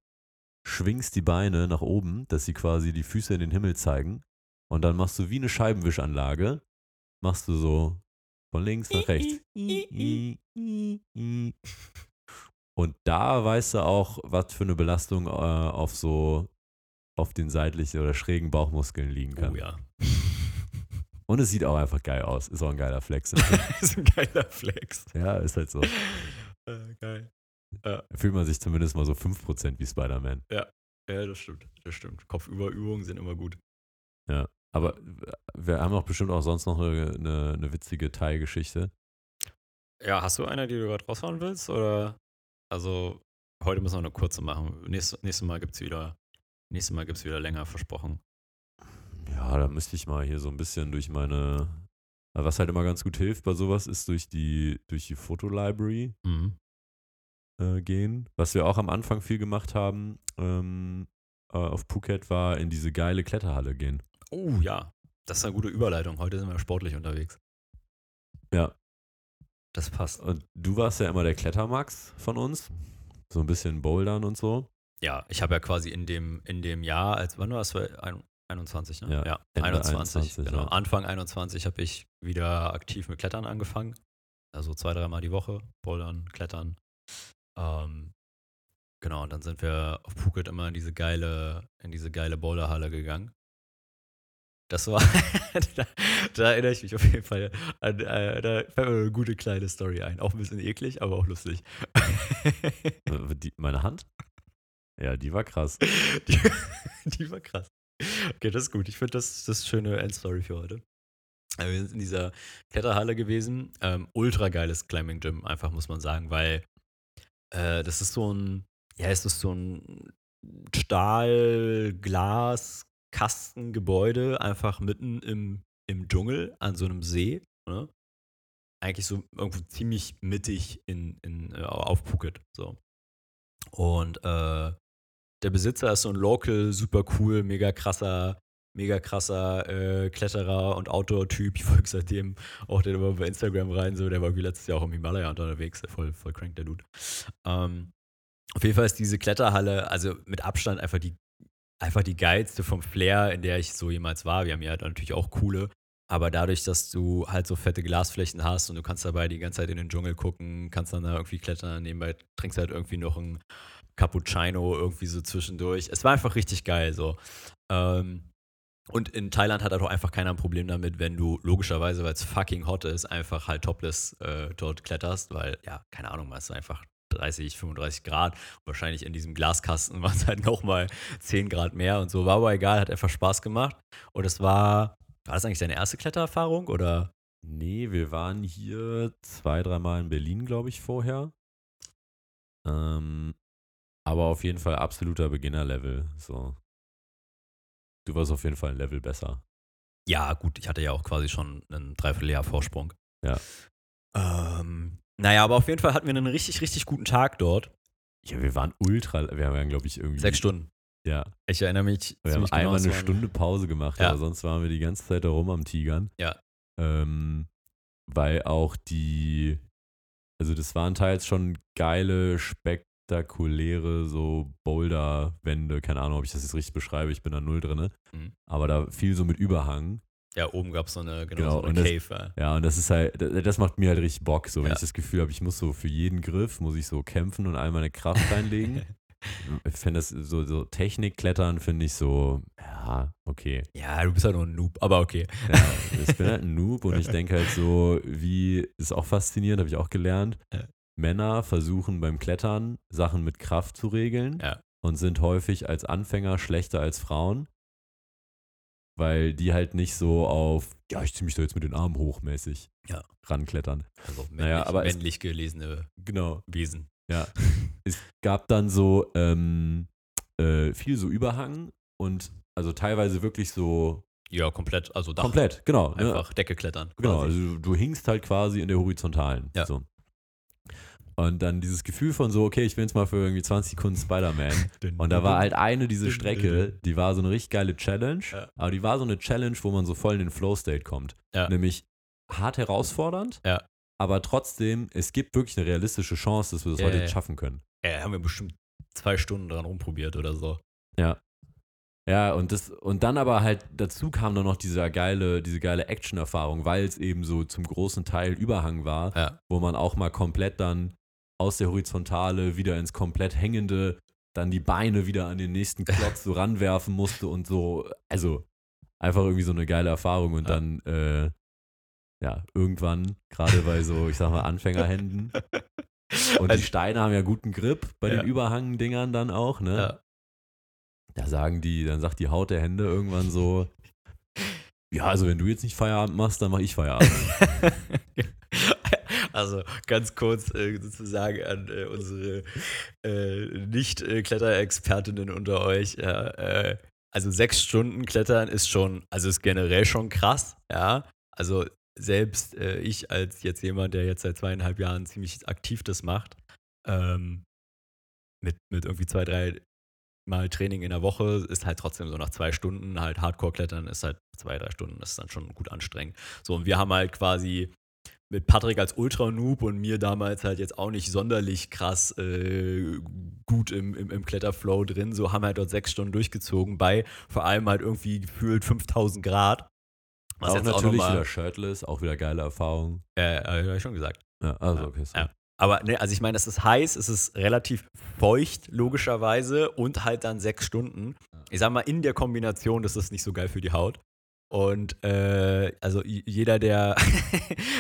schwingst die Beine nach oben, dass sie quasi die Füße in den Himmel zeigen und dann machst du wie eine Scheibenwischanlage, machst du so von links nach rechts. <laughs> Und da weißt du auch, was für eine Belastung äh, auf so auf den seitlichen oder schrägen Bauchmuskeln liegen kann. Oh ja. Und es sieht auch einfach geil aus. Ist auch ein geiler Flex. <laughs> ist ein geiler Flex. ja, ist halt so. Äh, geil. Da fühlt man sich zumindest mal so 5% wie Spider-Man. Ja, das stimmt. Das stimmt. Kopfüberübungen sind immer gut. Aber wir haben auch bestimmt auch sonst noch eine, eine, eine witzige Teilgeschichte. Ja, hast du eine, die du gerade raushauen willst? Oder? Also, heute müssen wir eine kurze machen. Nächstes, nächstes Mal gibt es wieder. Nächstes Mal gibt es wieder länger, versprochen. Ja, da müsste ich mal hier so ein bisschen durch meine. Was halt immer ganz gut hilft bei sowas, ist durch die, durch die Fotolibrary Mhm. äh, gehen. Was wir auch am Anfang viel gemacht haben ähm, äh, auf Phuket, war in diese geile Kletterhalle gehen. Oh ja, das ist eine gute Überleitung. Heute sind wir sportlich unterwegs. Ja. Das passt. Und du warst ja immer der Klettermax von uns. So ein bisschen Bouldern und so. Ja, ich habe ja quasi in dem, in dem Jahr, als wann war es? 21, ne? Ja, Ende 21. 21, genau. ja. Anfang 21 habe ich wieder aktiv mit Klettern angefangen. Also zwei, dreimal die Woche. Bouldern, Klettern. Ähm, genau, und dann sind wir auf Phuket immer in diese geile, in diese geile Boulderhalle gegangen. Das war, <laughs> da, da erinnere ich mich auf jeden Fall an, äh, da fällt mir eine gute kleine Story ein. Auch ein bisschen eklig, aber auch lustig. Äh, Die, meine Hand? Ja, die war krass. <laughs> Die, die war krass. Okay, das ist gut. Ich finde, das, das schöne Endstory für heute. Äh, Wir sind in dieser Kletterhalle gewesen. Ähm, ultra geiles Climbing Gym, einfach muss man sagen, weil äh, das ist so ein, ja, es ist so ein Stahl, Glas, Kastengebäude, einfach mitten im, im Dschungel an so einem See. Ne? Eigentlich so irgendwo ziemlich mittig in, in, äh, auf Phuket. So. Und äh, der Besitzer ist so ein Local, super cool, mega krasser, mega krasser äh, Kletterer und Outdoor-Typ. Ich folge seitdem auch den immer bei Instagram rein, so, der war wie letztes Jahr auch im Himalaya unterwegs, voll, voll crank, der Dude. Ähm, auf jeden Fall ist diese Kletterhalle, also mit Abstand einfach die, einfach die geilste vom Flair, in der ich so jemals war. Wir haben ja natürlich auch coole, aber dadurch, dass du halt so fette Glasflächen hast und du kannst dabei die ganze Zeit in den Dschungel gucken, kannst dann da irgendwie klettern, nebenbei trinkst halt irgendwie noch ein Cappuccino irgendwie so zwischendurch. Es war einfach richtig geil so. Ähm, und in Thailand hat er doch einfach keiner ein Problem damit, wenn du logischerweise, weil es fucking hot ist, einfach halt topless äh, dort kletterst, weil, ja, keine Ahnung, es ist einfach 30, 35 Grad. Wahrscheinlich in diesem Glaskasten <laughs> war es halt nochmal 10 Grad mehr und so. War aber egal, hat einfach Spaß gemacht. Und es war, war das eigentlich deine erste Klettererfahrung oder? Nee, wir waren hier zwei, dreimal in Berlin, glaube ich, vorher. Ähm, aber auf jeden Fall absoluter Beginner-Level. So. Du warst auf jeden Fall ein Level besser. Ja, gut, ich hatte ja auch quasi schon einen Dreivierteljahr Vorsprung. Ja. Ähm, naja, aber auf jeden Fall hatten wir einen richtig, richtig guten Tag dort. Ja, wir waren ultra, wir haben, glaube ich, irgendwie. Sechs Stunden. Ja. Ich erinnere mich. Wir haben genau, einmal es eine waren- Stunde Pause gemacht, Ja. aber sonst waren wir die ganze Zeit da rum am Tigern. Ja. Ähm, weil auch die, also das waren teils schon geile, spektakuläre so Boulder-Wände. Keine Ahnung, ob ich das jetzt richtig beschreibe, ich bin da null drin. Mhm. Aber da viel so mit Überhang. Ja, oben gab es so eine, genau, Genau, so eine das- Cave. Ja, und das ist halt, das macht mir halt richtig Bock. So, wenn Ja. ich das Gefühl habe, ich muss so für jeden Griff, muss ich so kämpfen und all meine Kraft reinlegen. <laughs> ich finde das so, so Technikklettern finde ich so, ja, okay. ja, du bist ja nur ein Noob, aber okay. Ja, ich bin halt ein Noob und ich denke halt so, wie, ist auch faszinierend, habe ich auch gelernt. Ja. Männer versuchen beim Klettern Sachen mit Kraft zu regeln Ja. und sind häufig als Anfänger schlechter als Frauen, weil die halt nicht so auf, ja, ich ziehe mich da jetzt mit den Armen hochmäßig Ja. ranklettern. Also männlich, Naja, aber es- männlich gelesene Genau. Wesen. Ja. <laughs> es gab dann so ähm, äh, viel so Überhang und also teilweise wirklich so Ja, komplett. Also Dach. komplett, genau. ne? Einfach Decke klettern. Genau, quasi. also du, du hingst halt quasi in der horizontalen. Ja. So. Und dann dieses Gefühl von so, okay, ich will jetzt mal für irgendwie 20 Sekunden Spider-Man. <laughs> Und da war halt eine, diese Strecke, die war so eine richtig geile Challenge, Ja. aber die war so eine Challenge, wo man so voll in den Flow-State kommt. Ja. Nämlich hart herausfordernd, Ja. aber trotzdem, es gibt wirklich eine realistische Chance, dass wir das heute schaffen können. Ja, haben wir bestimmt zwei Stunden dran rumprobiert oder so. Ja. Ja, und das, und dann aber halt dazu kam dann noch dieser geile, diese geile Action-Erfahrung, weil es eben so zum großen Teil Überhang war, Ja. wo man auch mal komplett dann aus der Horizontale wieder ins komplett hängende, dann die Beine wieder an den nächsten Klotz <laughs> so ranwerfen musste und so, also einfach irgendwie so eine geile Erfahrung und Ja. dann, äh, ja, irgendwann, gerade bei so, ich sag mal, Anfängerhänden <laughs> und die Also- Steine haben ja guten Grip bei Ja. den Überhangdingern dann auch, ne? Ja. Da sagen die, dann sagt die Haut der Hände irgendwann so, <laughs> ja, also wenn du jetzt nicht Feierabend machst, dann mach ich Feierabend. Also ganz kurz äh, sozusagen an äh, unsere äh, Nicht-Kletterexpertinnen unter euch. Ja, äh, also sechs Stunden Klettern ist schon, also ist generell schon krass, ja. Also selbst äh, ich als jetzt jemand, der jetzt seit zweieinhalb Jahren ziemlich aktiv das macht, ähm, mit, mit irgendwie zwei, drei Mal Training in der Woche, ist halt trotzdem so nach zwei Stunden halt Hardcore-Klettern, ist halt zwei, drei Stunden, das ist dann schon gut anstrengend. So, und wir haben halt quasi mit Patrick als Ultra-Noob und mir damals halt jetzt auch nicht sonderlich krass äh, gut im, im, im Kletterflow drin, so haben halt dort sechs Stunden durchgezogen bei vor allem halt irgendwie gefühlt 5000 Grad. Was auch jetzt auch natürlich nochmal, wieder shirtless, auch wieder geile Erfahrung. äh, äh, hab ich schon gesagt. Ja, also okay. So. ja. Aber ne, also ich meine, es ist heiß, es ist relativ feucht, logischerweise, und halt dann sechs Stunden. Ich sag mal, in der Kombination, das ist nicht so geil für die Haut. Und äh, also jeder, der,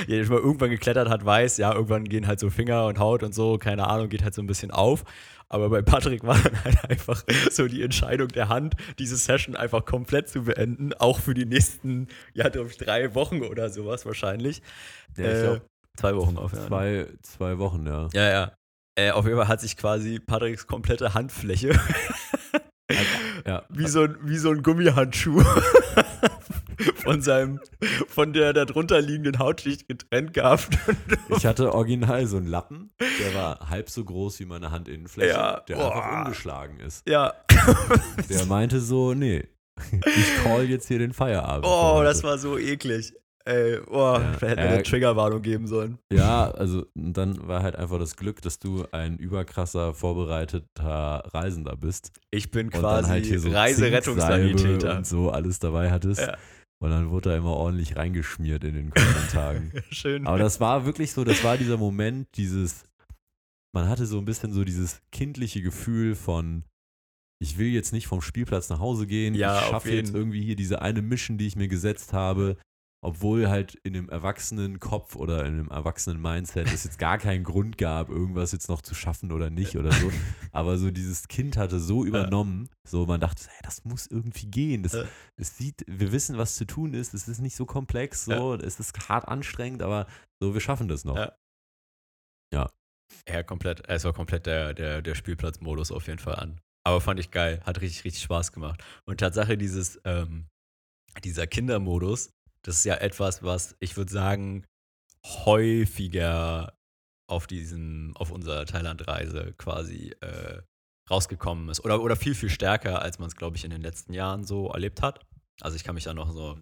jeder, <laughs> der mal irgendwann geklettert hat, weiß, ja, irgendwann gehen halt so Finger und Haut und so, keine Ahnung, geht halt so ein bisschen auf. Aber bei Patrick <laughs> war dann halt einfach so die Entscheidung der Hand, diese Session einfach komplett zu beenden, auch für die nächsten, ja, glaube ich, drei Wochen oder sowas wahrscheinlich. Ja, Äh, zwei Wochen auf jeden Fall. zwei, zwei Wochen, ja. Ja, ja. Äh, auf jeden Fall hat sich quasi Patricks komplette Handfläche <laughs> ja. wie, so ein, wie so ein Gummihandschuh <laughs> von seinem, von der darunter liegenden Hautschicht getrennt gehabt. <laughs> Ich hatte original so einen Lappen, der war halb so groß wie meine Handinnenfläche, Ja, der boah. einfach umgeschlagen ist. ja. Der meinte so, nee, <laughs> ich call jetzt hier den Feierabend. Oh, das war so eklig. Ey, oh, Ja, <laughs> da hätten wir eine Triggerwarnung geben sollen. Ja, also dann war halt einfach das Glück, dass du ein überkrasser, vorbereiteter Reisender bist. Ich bin quasi halt so Reiserettungssanitäter. Und so alles dabei hattest. Ja. Und dann wurde da immer ordentlich reingeschmiert in den kommenden Tagen. <laughs> Schön. Aber das war wirklich so, das war dieser Moment, dieses, man hatte so ein bisschen so dieses kindliche Gefühl von, ich will jetzt nicht vom Spielplatz nach Hause gehen, Ja, ich schaffe jetzt irgendwie hier diese eine Mission, die ich mir gesetzt habe, obwohl halt in einem erwachsenen Kopf oder in einem erwachsenen Mindset es jetzt gar keinen Grund gab, irgendwas jetzt noch zu schaffen oder nicht oder so. <laughs> Aber so dieses Kind hatte so übernommen, so man dachte, hey, das muss irgendwie gehen. Das, Ja. es sieht, wir wissen, was zu tun ist, es ist nicht so komplex, so, es ist hart anstrengend, aber so, wir schaffen das noch. Ja. Ja, komplett. Es war komplett der, der, der Spielplatzmodus auf jeden Fall an. Aber fand ich geil. Hat richtig, richtig Spaß gemacht. Und Tatsache, dieses, ähm, dieser Kindermodus, das ist ja etwas, was ich würde sagen, häufiger auf diesem, auf unserer Thailand-Reise quasi äh, rausgekommen ist. Oder, oder viel, viel stärker, als man es, glaube ich, in den letzten Jahren so erlebt hat. Also ich kann mich da noch so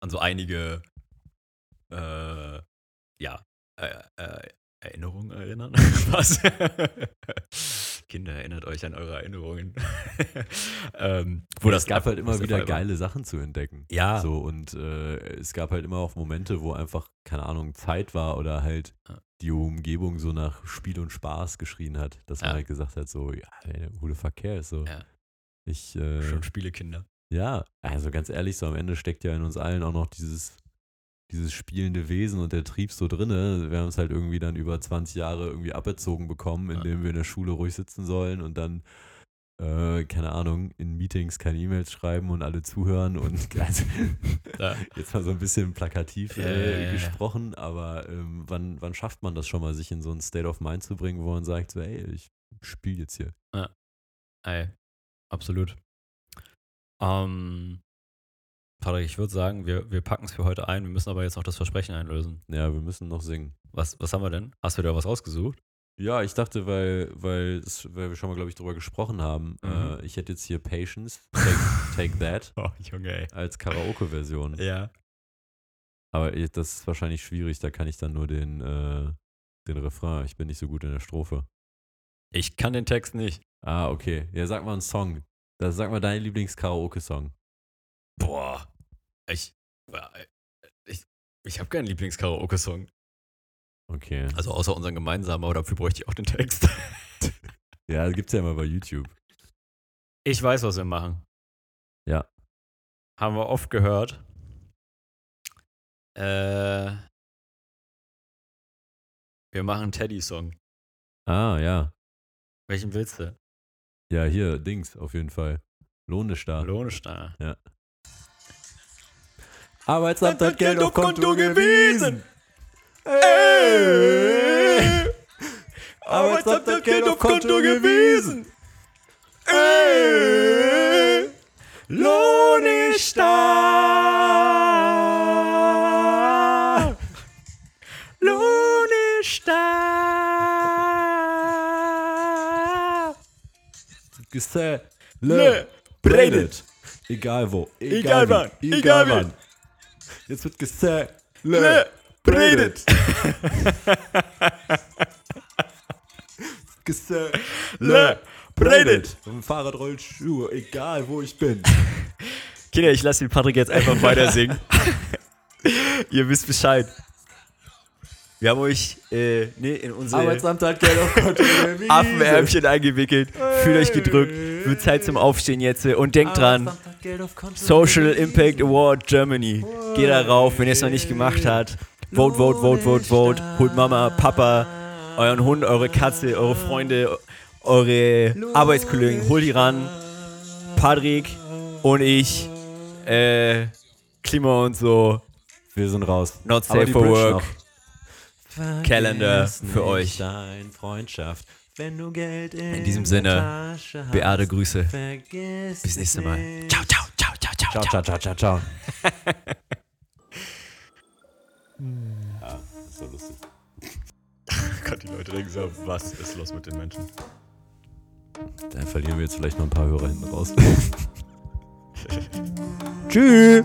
an so einige äh, ja, äh, äh, Erinnerungen erinnern. <laughs> Was? Kinder, erinnert euch an eure Erinnerungen. <laughs> ähm, wo Und das es gab halt immer der wieder geile Sachen zu entdecken. Ja. So, und äh, es gab halt immer auch Momente, wo einfach, keine Ahnung, Zeit war oder halt die Umgebung so nach Spiel und Spaß geschrien hat, dass man Ja. halt gesagt hat, so, ja, who the fuck cares? So, Ja. ich, äh, Schon Spielekinder. ja, also ganz ehrlich, so am Ende steckt ja in uns allen auch noch dieses, dieses spielende Wesen und der Trieb so drinne. Wir haben es halt irgendwie dann über 20 Jahre irgendwie aberzogen bekommen, Ja. indem wir in der Schule ruhig sitzen sollen und dann, äh, keine Ahnung, in Meetings keine E-Mails schreiben und alle zuhören und <laughs> also, Ja. <laughs> jetzt mal so ein bisschen plakativ Ja, äh, ja, ja, ja. gesprochen, aber ähm, wann, wann schafft man das schon mal, sich in so ein State of Mind zu bringen, wo man sagt, so, ey, ich spiele jetzt hier. Ey, absolut. Ähm, Patrick, ich würde sagen, wir, wir packen es für heute ein. Wir müssen aber jetzt noch das Versprechen einlösen. Ja, wir müssen noch singen. Was, was haben wir denn? Hast du da was rausgesucht? Ja, ich dachte, weil, weil, weil wir schon mal, glaube ich, drüber gesprochen haben, Mhm. äh, ich hätte jetzt hier Patience, Take, <laughs> take That, Oh, Junge, ey. als Karaoke-Version. Ja. Aber das ist wahrscheinlich schwierig, da kann ich dann nur den, äh, den Refrain. Ich bin nicht so gut in der Strophe. Ich kann den Text nicht. Ah, okay. Ja, sag mal einen Song. Sag mal deinen Lieblings-Karaoke-Song. Boah. Ich. Ich, ich habe keinen Lieblings-Karaoke-Song. Okay. Also außer unseren gemeinsamen, aber dafür bräuchte ich auch den Text. <laughs> Ja, gibt's ja immer bei YouTube. Ich weiß, was wir machen. Ja. Haben wir oft gehört. Äh. Wir machen einen Teddy-Song. Ah, ja. Welchen willst du? Ja, hier, Dings, auf jeden Fall. Lohn ist da. Arbeitsamt hat Geld auf Konto gewiesen. Ey! Arbeitsamt hat Geld auf Konto gewiesen. Ey! Lohn ist da! Lohn ist da! Gesä. Le. Breitet. Egal wo. Egal wie, wann, Egal, egal wann. Jetzt wird. Auf dem Fahrrad rollt Schuhe. Egal wo ich bin. Kinder, ich lasse den Patrick jetzt einfach weiter singen. <laughs> Ihr wisst Bescheid. Wir haben euch äh, nee, in unsere Arbeitsamt hat Geld auf Konto gewiesen. <laughs> Affenärmchen eingewickelt. Fühlt euch gedrückt. Wird Zeit zum Aufstehen jetzt. Und denkt dran, Social Impact Award Germany. Geht darauf, wenn ihr es noch nicht gemacht habt. Vote, vote, vote, vote, vote. Holt Mama, Papa, euren Hund, eure Katze, eure Freunde, eure Arbeitskollegen. Holt die ran. Patrick und ich. Äh, Klima und so. Wir sind raus. Not safe for Bridge work. noch. Vergiss für euch. Dein Freundschaft, wenn du Geld in, In diesem Sinne, hast, Beate Grüße. Vergiss Bis nächste Mal. Ciao, ciao, ciao, ciao, ciao. Ciao, ciao, ciao, ciao, ciao. ja, <laughs> das war lustig. <laughs> Gott, die Leute denken so, was ist los mit den Menschen? Dann verlieren wir jetzt vielleicht noch ein paar Hörer hinten raus. <laughs> Tschüss.